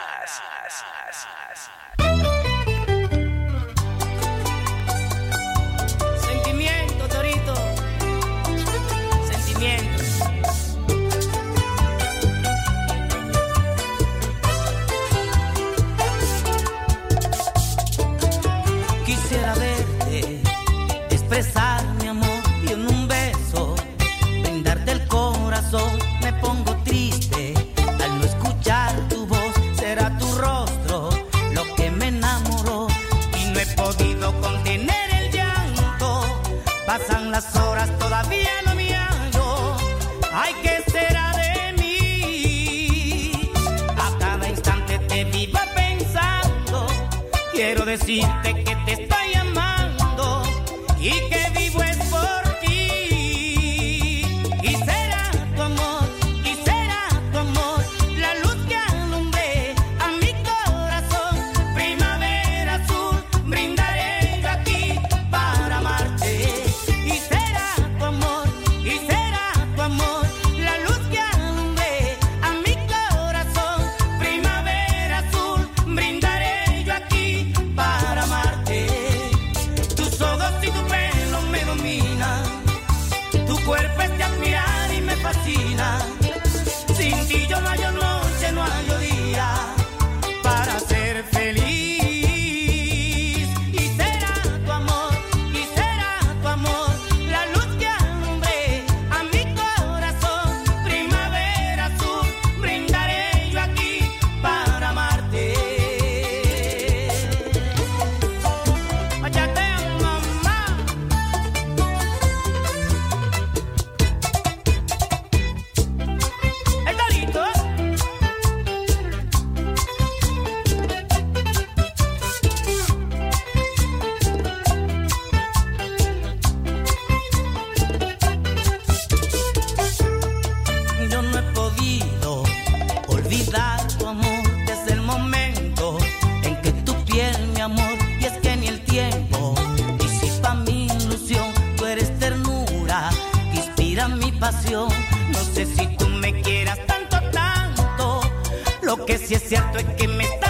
Lo que sí es cierto es que me está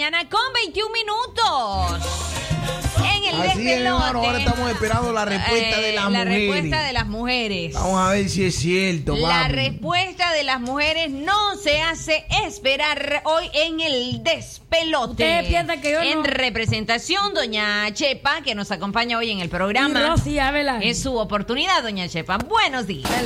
mañana con 21 minutos. En el Así es, despelote. hermano. Ahora estamos esperando la respuesta de Eh, las La mujeres. respuesta de las mujeres. Vamos a ver si es cierto, La respuesta de las mujeres no se hace esperar hoy en el despelote. Ustedes piensan que yo En no- representación, doña Chepa, que nos acompaña hoy en el programa. Y Rosy Ávila. Es su oportunidad, doña Chepa. Buenos días. Para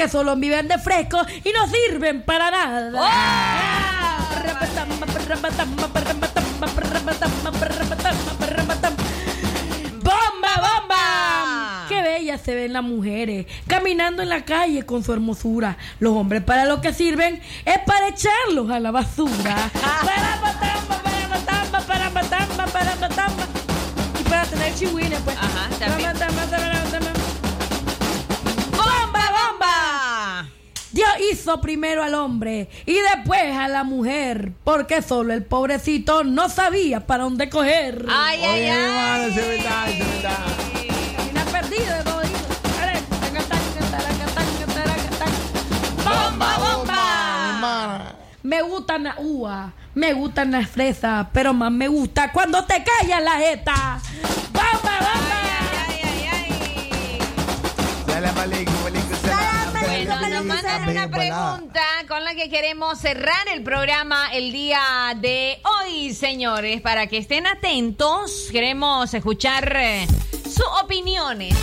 porque solo viven de fresco y no sirven para nada. ¡Bomba, bomba! ¡Qué bellas se ven las mujeres caminando en la calle con su hermosura! Los hombres para lo que sirven es para echarlos a la basura. Paramatamba, hizo primero al hombre y después a la mujer, porque solo el pobrecito no sabía para dónde coger. Ay, ay, ay. hermano, eso es verdad, eso es verdad. Camina perdido de todo. ¡Bomba, bomba! Me gustan las uvas, me gustan las fresas, pero más me gusta cuando te callas la jeta. ¡Bomba, bomba! Salam aleikum, aleikum salam. Nos mandan una pregunta con la que queremos cerrar el programa el día de hoy, señores. Para que estén atentos, queremos escuchar eh, sus opiniones.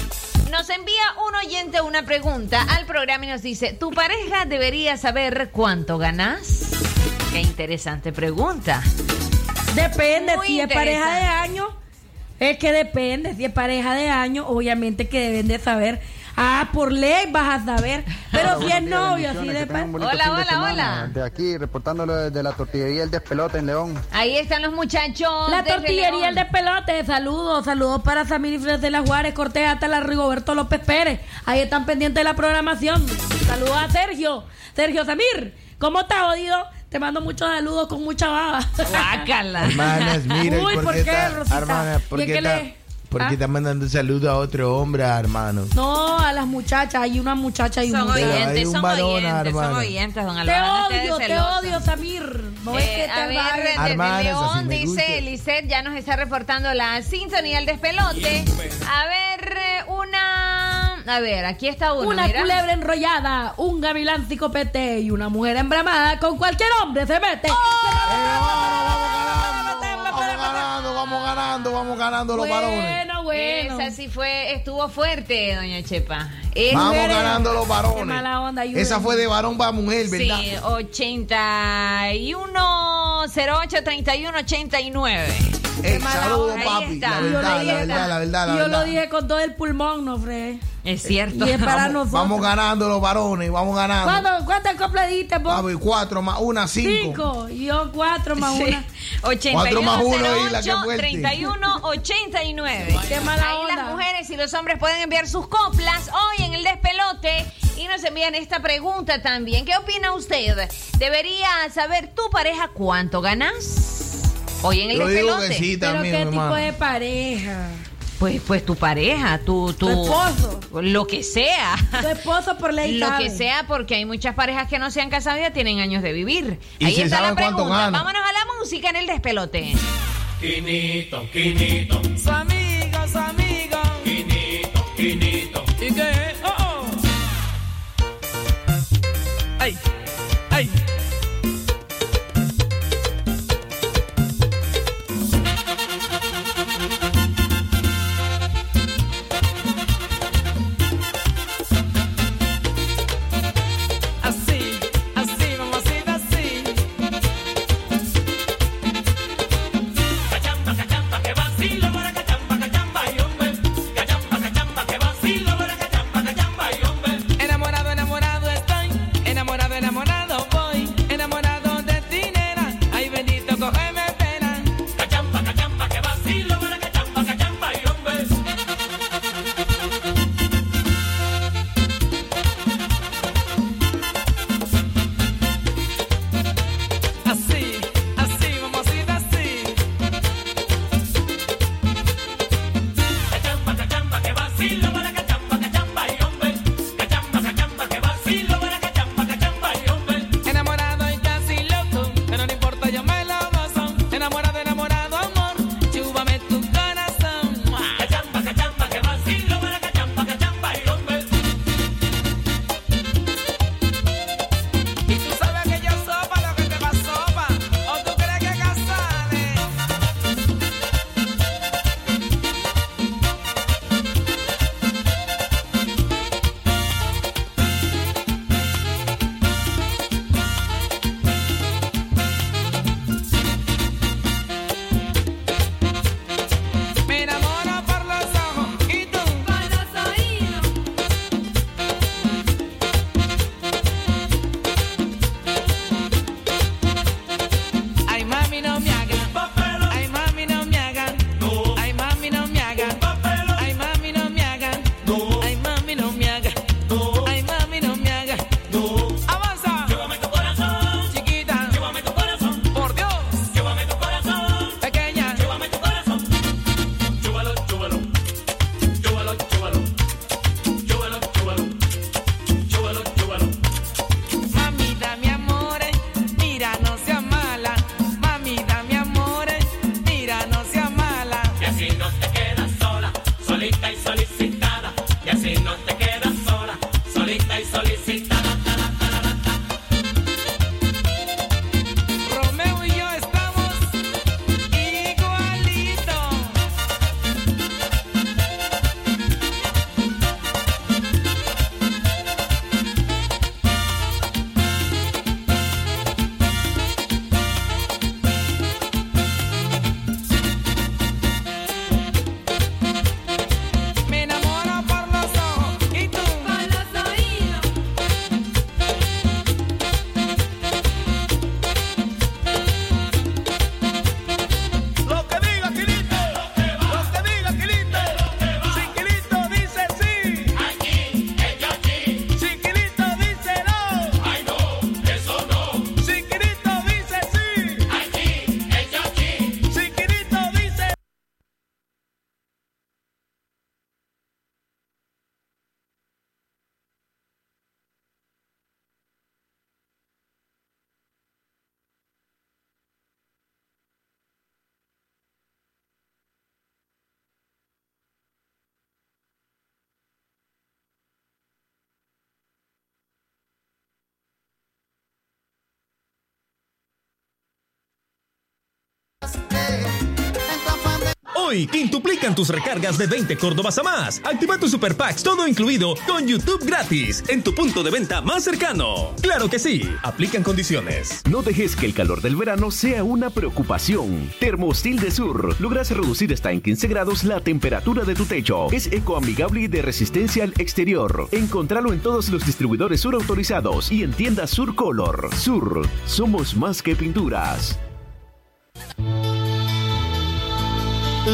Nos envía un oyente una pregunta al programa y nos dice, ¿tu pareja debería saber cuánto ganas? Qué interesante pregunta. Depende, Muy si es pareja de años, es que depende, si es pareja de años, obviamente que deben de saber. Ah, por ley vas a saber, pero si es novio, así de pa- Hola, hola, hola. De aquí, reportándolo desde la tortillería El Despelote en León. Ahí están los muchachos. La desde tortillería León. El de Pelote, saludos, saludos para Samir y Fres de las Juárez, Cortés hasta la Rigoberto López Pérez. Ahí están pendientes de la programación. Saludos a Sergio. Sergio Samir, ¿cómo estás, jodido? Te mando muchos saludos con mucha baba. Guácala. Hermanas, mira, Uy, ¿por, ¿por qué Rosita? hermana, por ¿Y qué qué está, le- por qué ¿Ah? está mandando saludos a otro hombre, hermano? No, a las muchachas, hay una muchacha y un Son oyentes, son oyentes, son hermano. oyentes, don Te Alvaro. estés odio, te odio, Samir. No es Eh, que te a ver, Hermanas, León dice Lisette, ya nos está reportando la sintonía del despelote. A ver, eh, una... A ver, aquí está uno, Una mira. culebra enrollada, un gavilán psicopete y una mujer embramada con cualquier hombre se mete. Vamos ganando, vamos ganando, vamos ganando los varones. Bueno, bueno. Esa sí fue, estuvo fuerte, doña Chepa. Es- Vamos ganando los Qué varones. mala onda, ayúdenme. Esa fue de varón para mujer, ¿verdad? Sí, 81 08 31 89. Eh, mala saludos, papi. La verdad, la verdad, la verdad, la y yo lo dije con todo el pulmón, no, Fred. Es cierto. Y es para Vamos, nosotros. vamos ganando los varones, vamos ganando. ¿Cuánto- ¿Cuántas coplas diste, vos? Cuatro más una, cinco. Cinco. Y yo cuatro más Sí. una. 81 Cuatro más uno ahí, la que 08 fuerte. 31 89. Qué mala Ahí onda. las mujeres y los hombres pueden enviar sus coplas hoy en el despelote y nos envían esta pregunta también. ¿Qué opina usted? ¿Debería saber tu pareja cuánto ganas? Hoy en el Yo digo despelote. que sí Pero qué tipo hermano. de pareja. Pues, pues tu pareja, tu, tu, Tu esposo. Lo que sea. Tu esposo por ley Lo sabe. que sea, porque hay muchas parejas que no se han casado y ya tienen años de vivir. Y Ahí está la pregunta. Vámonos a la música en el despelote. Quinito, quinito. Su amiga, su amiga. Quinito, quinito. ¿Y qué? Oh, oh. Ay. Tus recargas de 20 Córdobas a más. Activa tu Super Packs todo incluido con YouTube gratis en tu punto de venta más cercano. Claro que sí, aplican condiciones. No dejes que el calor del verano sea una preocupación. Termostil de Sur logras reducir hasta en 15 grados la temperatura de tu techo. Es ecoamigable y de resistencia al exterior. Encontralo en todos los distribuidores Sur autorizados y en tiendas Sur Color. Sur, somos más que pinturas.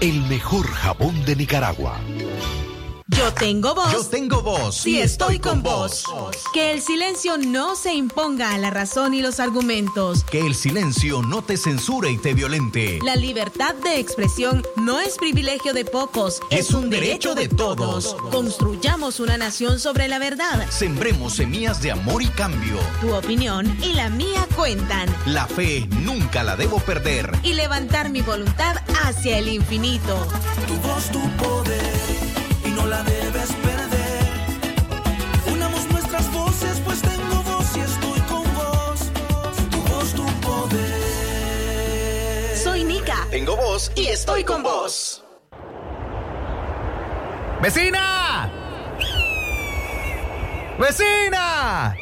el mejor jabón de Nicaragua. Yo tengo voz. Yo tengo voz. Si estoy con vos. Que el silencio no se imponga a la razón y los argumentos. Que el silencio no te censure y te violente. La libertad de expresión no es privilegio de pocos, Es un derecho de todos. Construyamos una nación sobre la verdad. Sembremos semillas de amor y cambio. Tu opinión y la mía cuentan. La fe nunca la debo perder. Y levantar mi voluntad hacia el infinito. Tu voz, tu poder, no la debes perder. Unamos nuestras voces, pues tengo voz y estoy con vos. Tu voz, tu poder. Soy Nika. Tengo voz y estoy con vos. ¡Vecina! ¡Vecina!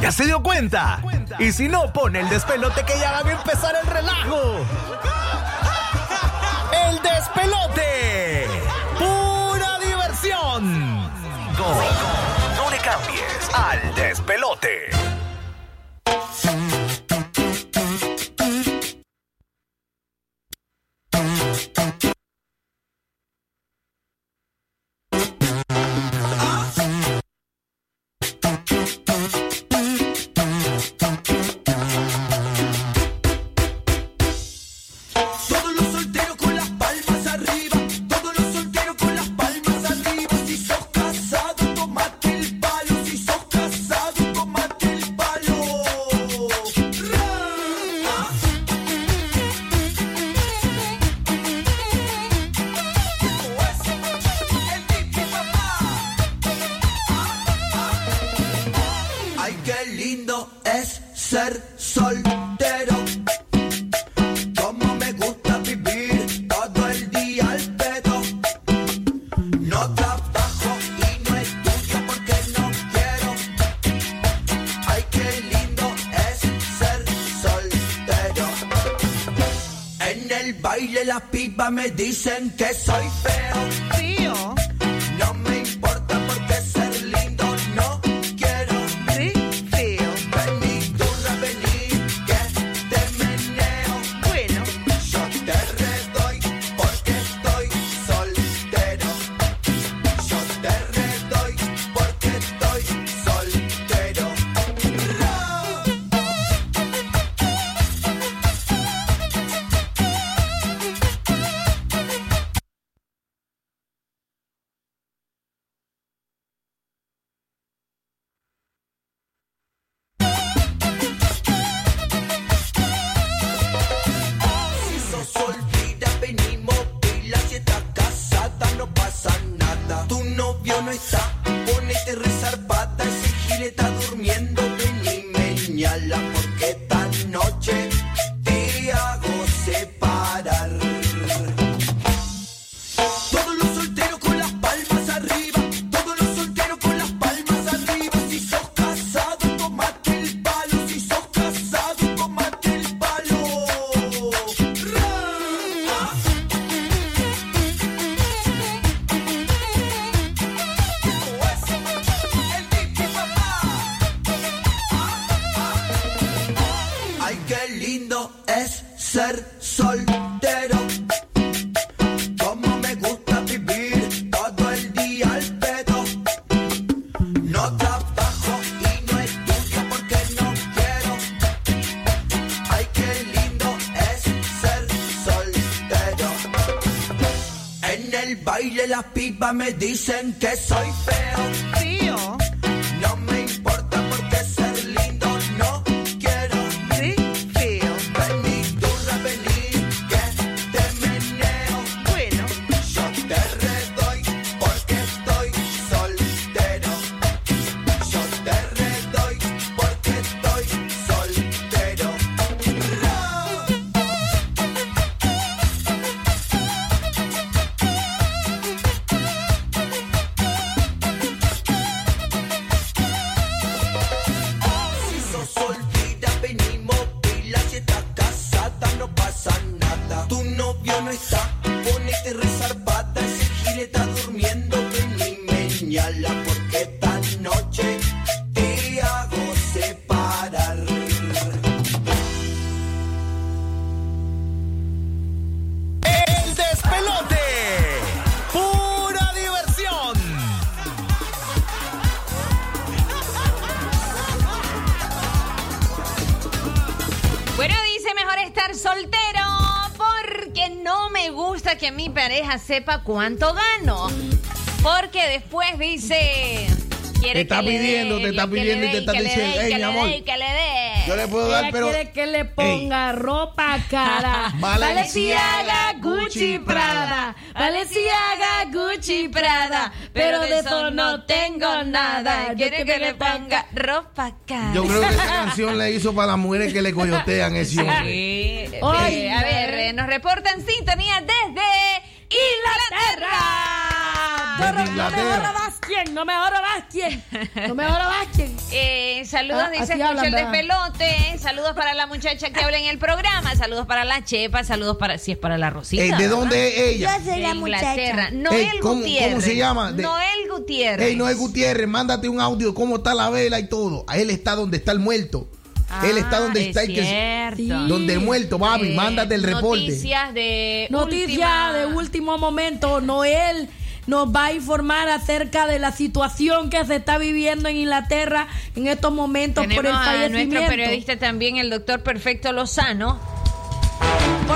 ¿Ya se dio cuenta? Y si no, pone el despelote que ya van a empezar el relajo. ¡El despelote! Go. No le cambies al despelote. Me dicen que soy feo. Dicen que pareja sepa cuánto gano. Porque después dice... Te está pidiendo, te está pidiendo y te está que le dé, diciendo, "Ey, que mi le amor, dé, que le dé. Yo le puedo dar, pero. quiere que le ponga ropa cara. Valenciaga, Gucci, Prada. Valenciaga, Gucci, Prada. Pero de eso no tengo nada. Quiere que le ponga ropa cara. Yo creo que esa canción la hizo para las mujeres que le coyotean ese hombre. Sí. Ay, Eh, a ver, eh, nos reportan sintonía Inglaterra. jodas más quién, no me más quién. No me más quién. Eh, saludos, Ah, dice el despelote. Saludos para la muchacha que habla en el programa. Saludos para la chepa. Saludos para, si es para la Rosita. Ey, ¿de ¿verdad? dónde es ella? Yo soy De la Inglaterra. muchacha. Noel Ey, ¿cómo- Gutiérrez. cómo se llama? De- Noel Gutiérrez. Ey, Noel Gutiérrez, mándate un audio de cómo está la vela y todo. A él está donde está el muerto. él está donde Ah, está es el que. Sí. donde el muerto, Babi, Eh, mándate el reporte. Noticias de Noticia última- de último momento. Noel nos va a informar acerca de la situación que se está viviendo en Inglaterra en estos momentos Tenemos por el a fallecimiento. nuestro periodista también, el doctor Perfecto Lozano.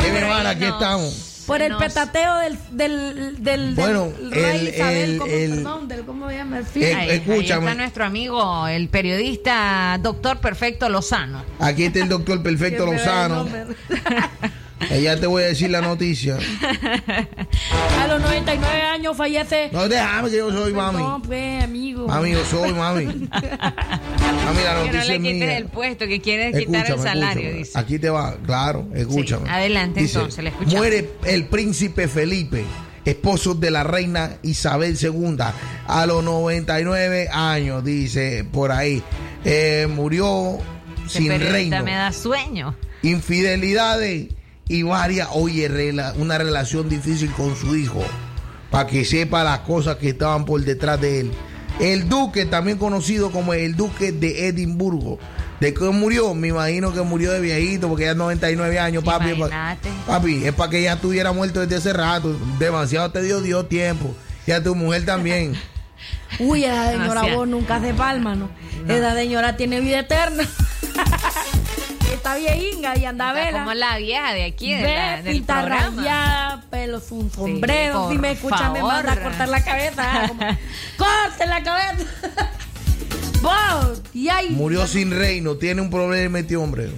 Mi hermana, aquí nos- estamos. Por el petateo del, del, del, Bueno, del rey el- Isabel, el- ¿cómo, el- perdón, del- ¿cómo se llama? El fin. Eh, Ahí- ahí escúchame. está nuestro amigo, el periodista doctor Perfecto Lozano. Aquí está el doctor Perfecto Lozano. nombre. Eh, te voy a decir la noticia. A los 99 años fallece. No, déjame que yo soy mami. No, pues, amigo. Mami, yo soy mami. Mami, la Que no noticia le es quites mía. el puesto, que quiere quitar el salario, dice. Aquí te va, claro, escúchame. Sí, adelante, entonces, le escuchamos. Muere el príncipe Felipe, esposo de la reina Isabel II, a los 99 años, dice por ahí. Eh, murió sin reino. me da sueño. Infidelidades y varias, oye, rela- una relación difícil con su hijo, para que sepa las cosas que estaban por detrás de él. El duque, también conocido como el duque de Edimburgo. ¿De qué murió? Me imagino que murió de viejito, porque ya 99 años, papi. Imagínate. Papi, es para que ya estuviera muerto desde hace rato. Demasiado te dio Dios tiempo. Y a tu mujer también. Uy, esa señora vos nunca hace palma, ¿no? Esa señora tiene vida eterna. Está viejinga y anda vela. como la vieja de aquí, de la- del pinta rayada, pelos un sombrero. si me escucha, me manda a favor. cortar la cabeza. ah, como, ¡Corte la cabeza! ¡Vos! Y ahí. Murió sin reino, tiene un problema este hombre.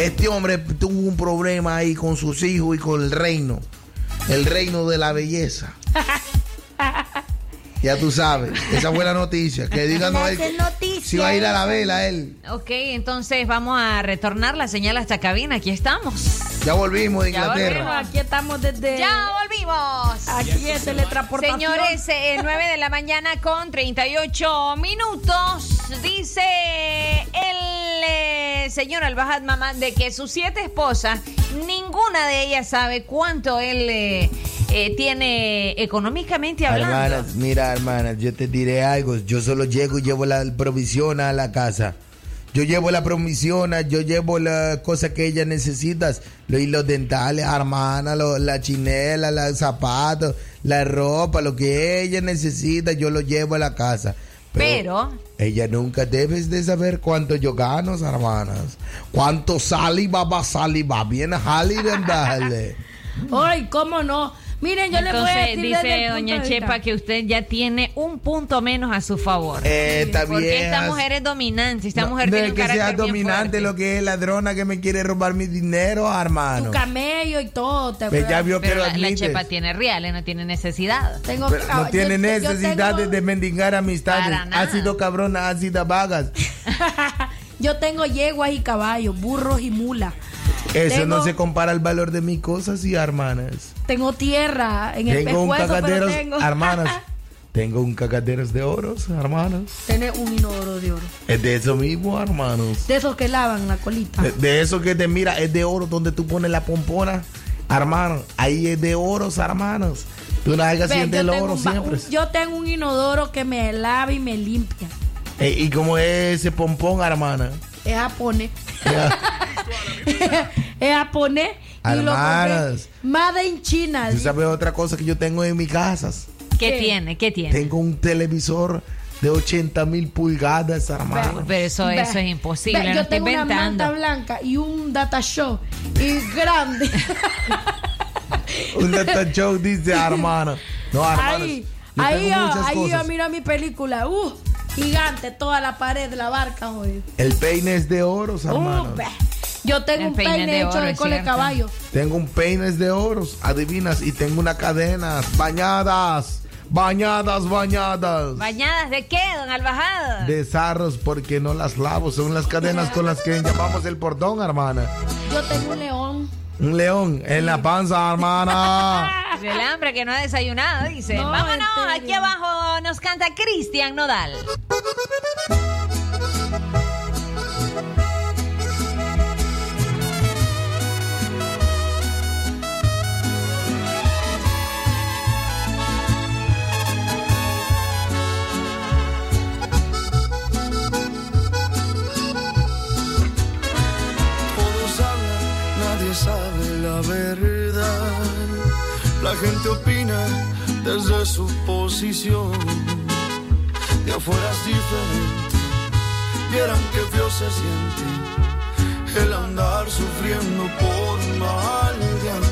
Este hombre tuvo un problema ahí con sus hijos y con el reino. El reino de la belleza. Ya tú sabes, esa fue la noticia. Que diga No si va a ir a la vela él. Ok, entonces vamos a retornar la señal a esta cabina. Aquí estamos. Ya volvimos de Ya Inglaterra. Bueno, aquí estamos desde. ¡Ya volvimos! Aquí es teletransportación. Señores, eh, 9 de la mañana con 38 minutos. Dice el eh, señor Al-Bahad Mamá de que sus siete esposas, ninguna de ellas sabe cuánto él eh, eh, tiene económicamente hablando. Hermanas, mira, hermanas, yo te diré algo. Yo solo llego y llevo la provisión a la casa. Yo llevo la provisión, yo llevo las cosas que ella necesita. Los hilos dentales, hermana, lo- la chinela, los zapatos, la ropa, lo que ella necesita, yo lo llevo a la casa. Pero, Ella nunca debes de saber cuánto yo gano, hermanas. Cuánto sale y va, va, sale y va. Bien, jale y vendarle. Ay, cómo no. Miren, yo le voy a Entonces decir desde dice doña vista. Chepa que usted ya tiene un punto menos a su favor. Eh, está Porque bien. esta mujer es dominante, esta No, mujer no tiene es un que carácter sea bien dominante fuerte. lo que es ladrona que me quiere robar mi dinero, hermano. Tu camello y todo. Te Pues ya vio que Pero lo la, la. Chepa tiene reales, no tiene necesidad. Tengo, Pero no yo- tiene yo necesidad tengo- de mendigar amistades. Ha sido cabrona, ha sido vagas. Yo tengo yeguas y caballos, burros y mulas. Eso Tengo- no se compara al valor de mis cosas y hermanas. Tengo tierra en el Tengo un pero tengo... hermanas. Tengo un cacaderos de oros, hermanos. Tiene un inodoro de oro. Es de eso mismo, hermanos. De esos que lavan la colita. De, de eso que te mira, es de oro donde tú pones la pompona, hermano. Ahí es de oros, hermanos. Tú no hagas siempre el oro siempre. un- yo tengo un inodoro que me lava y me limpia. Eh, y como es ese pompón, hermana. Es japonés. es japonés. Y lo Made in China. ¿Tú sabes otra cosa que yo tengo en mi casa? ¿Qué, tiene? ¿Qué tiene? Tengo un televisor de 80 mil pulgadas, hermano. Pero eso, Ve, eso es imposible, ve, no yo estoy tengo una manta blanca y un data show y grande. Un data show dice, hermano. No, hermanos. ahí, yo ahí, yo, ahí yo miro mi película. Uh, gigante, toda la pared de la barca hoy. El peine es de oros, hermano. Uh, ve. Yo tengo El un peine peine, de hecho oro, de cole cierto. caballo. Tengo un peines de oros, adivinas, y tengo una cadenas bañadas, bañadas, bañadas. ¿Bañadas de qué, don Albajada? De zarros porque no las lavo, son las cadenas con las que llamamos el portón, hermana. Yo tengo un león. Un león en la panza, hermana. El hambre que no ha desayunado, dice. No, Vámonos, aquí abajo nos canta Cristian Nodal. De afuera es diferente. Vieran que feo se siente el andar sufriendo por mal de amor.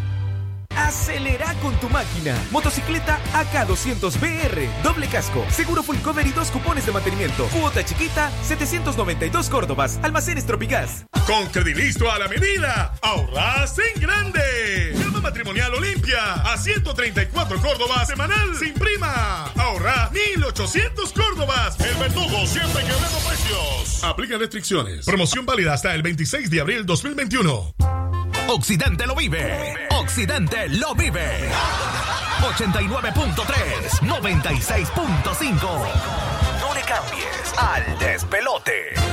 acelera con tu máquina. Motocicleta AK200BR, doble casco, seguro full cover y dos cupones de mantenimiento. Cuota chiquita, 792 Córdobas, almacenes Tropicás. Con Credilisto a la medida, ahorras en grande. Gama matrimonial Olimpia, a 134 Córdobas semanal, sin prima. Ahorra 1800 Córdobas. El verdugo siempre quebrando precios. Aplica restricciones. Promoción válida hasta el 26 de abril 2021. Occidente lo vive accidente lo vive. 89.3, 96.5. No le cambies al despelote.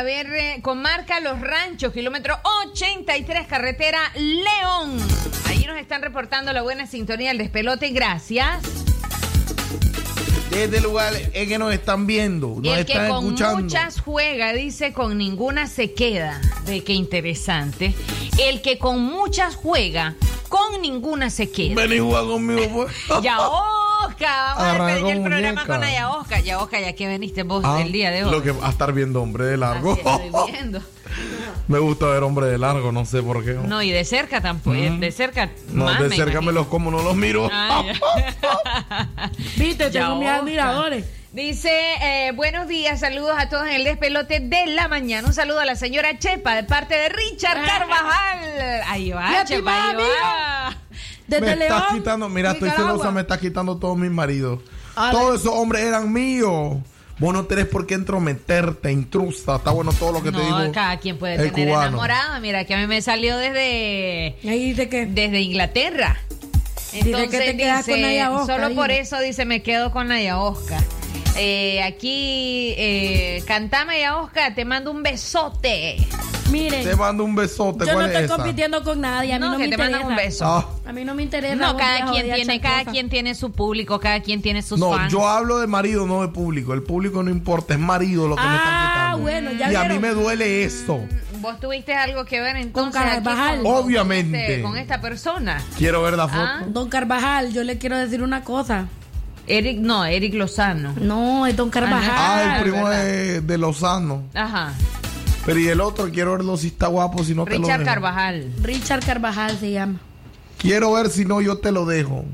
A ver, eh, comarca Los Ranchos, kilómetro 83, carretera León. Ahí nos están reportando la buena sintonía del despelote, gracias. Desde el lugar en que nos están viendo, nos el que están con escuchando. muchas juega, dice, con ninguna se queda. De qué interesante. El que con muchas juega, con ninguna se queda. Ven y juega conmigo, pues. Yaosca, vamos a Arrancó despedir el programa muñeca. con Ayaosca. Yaosca, ya que veniste vos Ah, el día de hoy. Lo que va a estar viendo hombre de largo. Así estoy viendo. Me gusta ver hombre de largo, no sé por qué. No, y de cerca tampoco. De cerca No, más de me cerca me los como, no los miro. Viste, tengo mis Yaosca. admiradores. Dice, eh, buenos días, saludos a todos en el despelote de la mañana. Un saludo a la señora Chepa de parte de Richard Carvajal. Ahí va, a Chepa, ahí va. Desde me estás quitando, mira, estoy Nicaragua. celosa, me estás quitando todos mis maridos. A Todos esos hombres eran míos. Vos no tenés por qué entrometerte, intrusa. Está bueno todo lo que te No, digo. cada quien puede el tener cubano. enamorada. Mira, que a mí me salió desde. Ahí dice que. Desde Inglaterra. Entonces que te quedas dice, con Naya Oscar, solo por eso dice me quedo con Naya Oscar. Eh, aquí, eh, cantame Naya Oscar, te mando un besote. Miren, Te mando un besote. yo no ¿Cuál estoy es compitiendo con nadie. A mí No, no, que me te interesa. mandan un beso. Ah. A mí no me interesa. No, cada quien tiene, cada quien tiene su público, cada quien tiene sus No, fans. yo hablo de marido, no de público. El público no importa, es marido lo que me están Ah, quitando. bueno, ya y a mí me duele eso. ¿Vos tuviste algo que ver entonces Con aquí Carvajal. con Obviamente. este- con esta persona? Quiero ver la foto. Ah. Don Carvajal, yo le quiero decir una cosa. Eric, no, Eric Lozano. No, es Don Carvajal. Ah, el primo de, de Lozano. Ajá. Pero y el otro, quiero verlo si está guapo, si no te lo Richard dejo. Carvajal. Richard Carvajal se llama. Quiero ver si no, yo te lo dejo.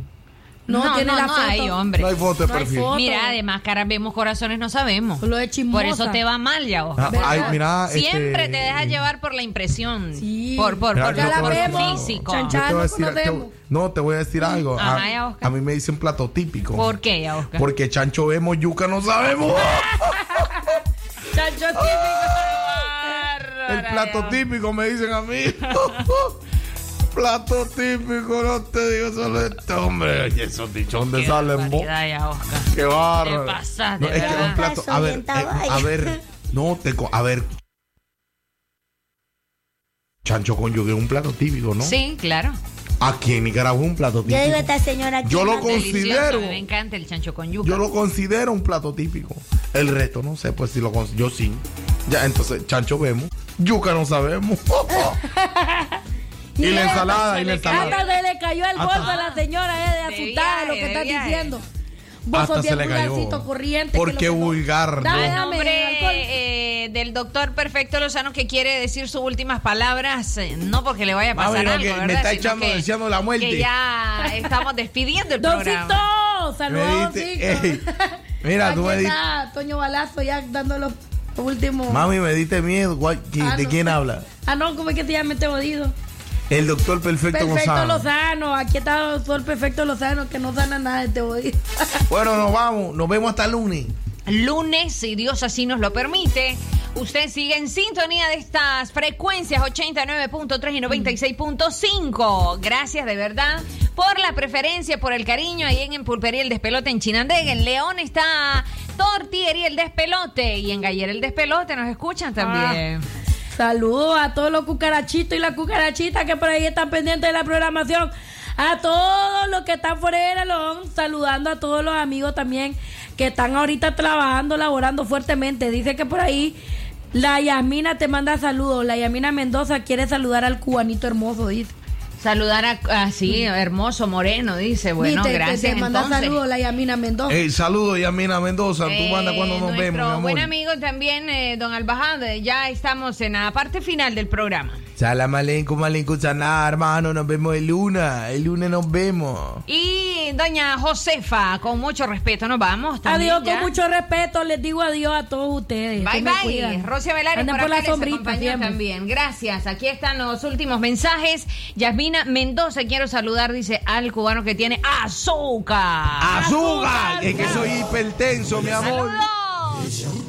No, tiene la no foto. hay, hombre. No hay foto de No perfil. foto. Mira, además, caras vemos, corazones no sabemos. Lo de chismosa. Por eso te va mal, ya. Ah, ay, mira, Siempre este- te dejas llevar por la impresión. Sí. Por, por, Mira, por, yo por vemos. físico. Te voy a decir- te- no, te voy a decir algo. Ajá, a, ya, Oscar. a mí me dicen plato típico. ¿Por qué, ya, Oscar? Porque chancho vemos, yuca no sabemos. Chancho típico. El plato típico me dicen a mí. plato típico, no te digo solo este hombre. Oye, esos dichos, ¿dónde Qué salen. Qué bárbaro. Te pasas, No, de es que un plato. A ver, eh, a ver. No, te. A ver. Chancho con yuca es un plato típico, ¿no? Sí, claro. Aquí en Nicaragua es un plato Yo digo típico. esta señora aquí. Yo lo considero. Me encanta el chancho con yuca. Yo lo considero un plato típico. El resto no sé, pues si lo con- yo sí. Ya, entonces, chancho vemos. Yuca no sabemos. y la ensalada, y la ensalada. Hasta se le cayó el Hasta- bolso a la señora eh, de asustada de lo que viaje. diciendo. Vos Hasta sos se bien le cayó. corriente. ¿Por qué vulgar? Dame, no? dame, eh, del doctor Perfecto Lozano que quiere decir sus últimas palabras, eh, no porque le vaya a Mami, pasar no, algo, que me ¿verdad? está Sino echando- que- deseando la muerte. Que ya estamos despidiendo el programa. saludos, Me Doncito. ey, mira, tú me está Toño Balazo ya dando los últimos. Mami, me diste miedo. ¿Cuál- qui- Ah, ¿De no. quién habla? Ah, no, ¿cómo es que se llama este jodido? El doctor Perfecto, Perfecto Lozano. Lozano. Aquí está el doctor Perfecto Lozano que no sana nada este jodido. Bueno, nos vamos. Nos vemos hasta el lunes. Lunes, si Dios así nos lo permite. Usted sigue en sintonía de estas frecuencias 89.3 y 96.5. Gracias de verdad por la preferencia, por el cariño ahí en Pulpería El Despelote en Chinandega. En León está Tortillería El Despelote y en Gallera El Despelote nos escuchan también. Saludos a todos los cucarachitos y las cucarachitas que por ahí están pendientes de la programación. A todos los que están fuera de León, saludando a todos los amigos también que están ahorita trabajando, laborando fuertemente. Dice que por ahí la Yasmina te manda saludos. La Yasmina Mendoza quiere saludar al cubanito hermoso, dice. Saludar a, así, hermoso, moreno, dice. Bueno, Viste, gracias. te manda entonces. saludos la Yasmina Mendoza. Hey, saludos, Yamina Mendoza. Eh, Tú manda cuando nos vemos, mi amor. buen amigo también, eh, don Albajad, eh, ya estamos en la parte final del programa. Salam aleikum, aleikum salam, hermano. Nos vemos el lunes. El lunes nos vemos. Y doña Josefa, con mucho respeto, nos vamos. también Adiós, ya. con mucho respeto. Les digo adiós a todos ustedes. Bye bye. cuidan. Rosia Velares Anden por, por la sombrita también. Gracias. Aquí están los últimos mensajes. Mendoza, quiero saludar, dice al cubano que tiene azúcar. ¡Azúcar! Es que soy hipertenso, mi amor. ¡Saludos!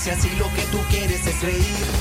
Noticias y lo que tú quieres es reír.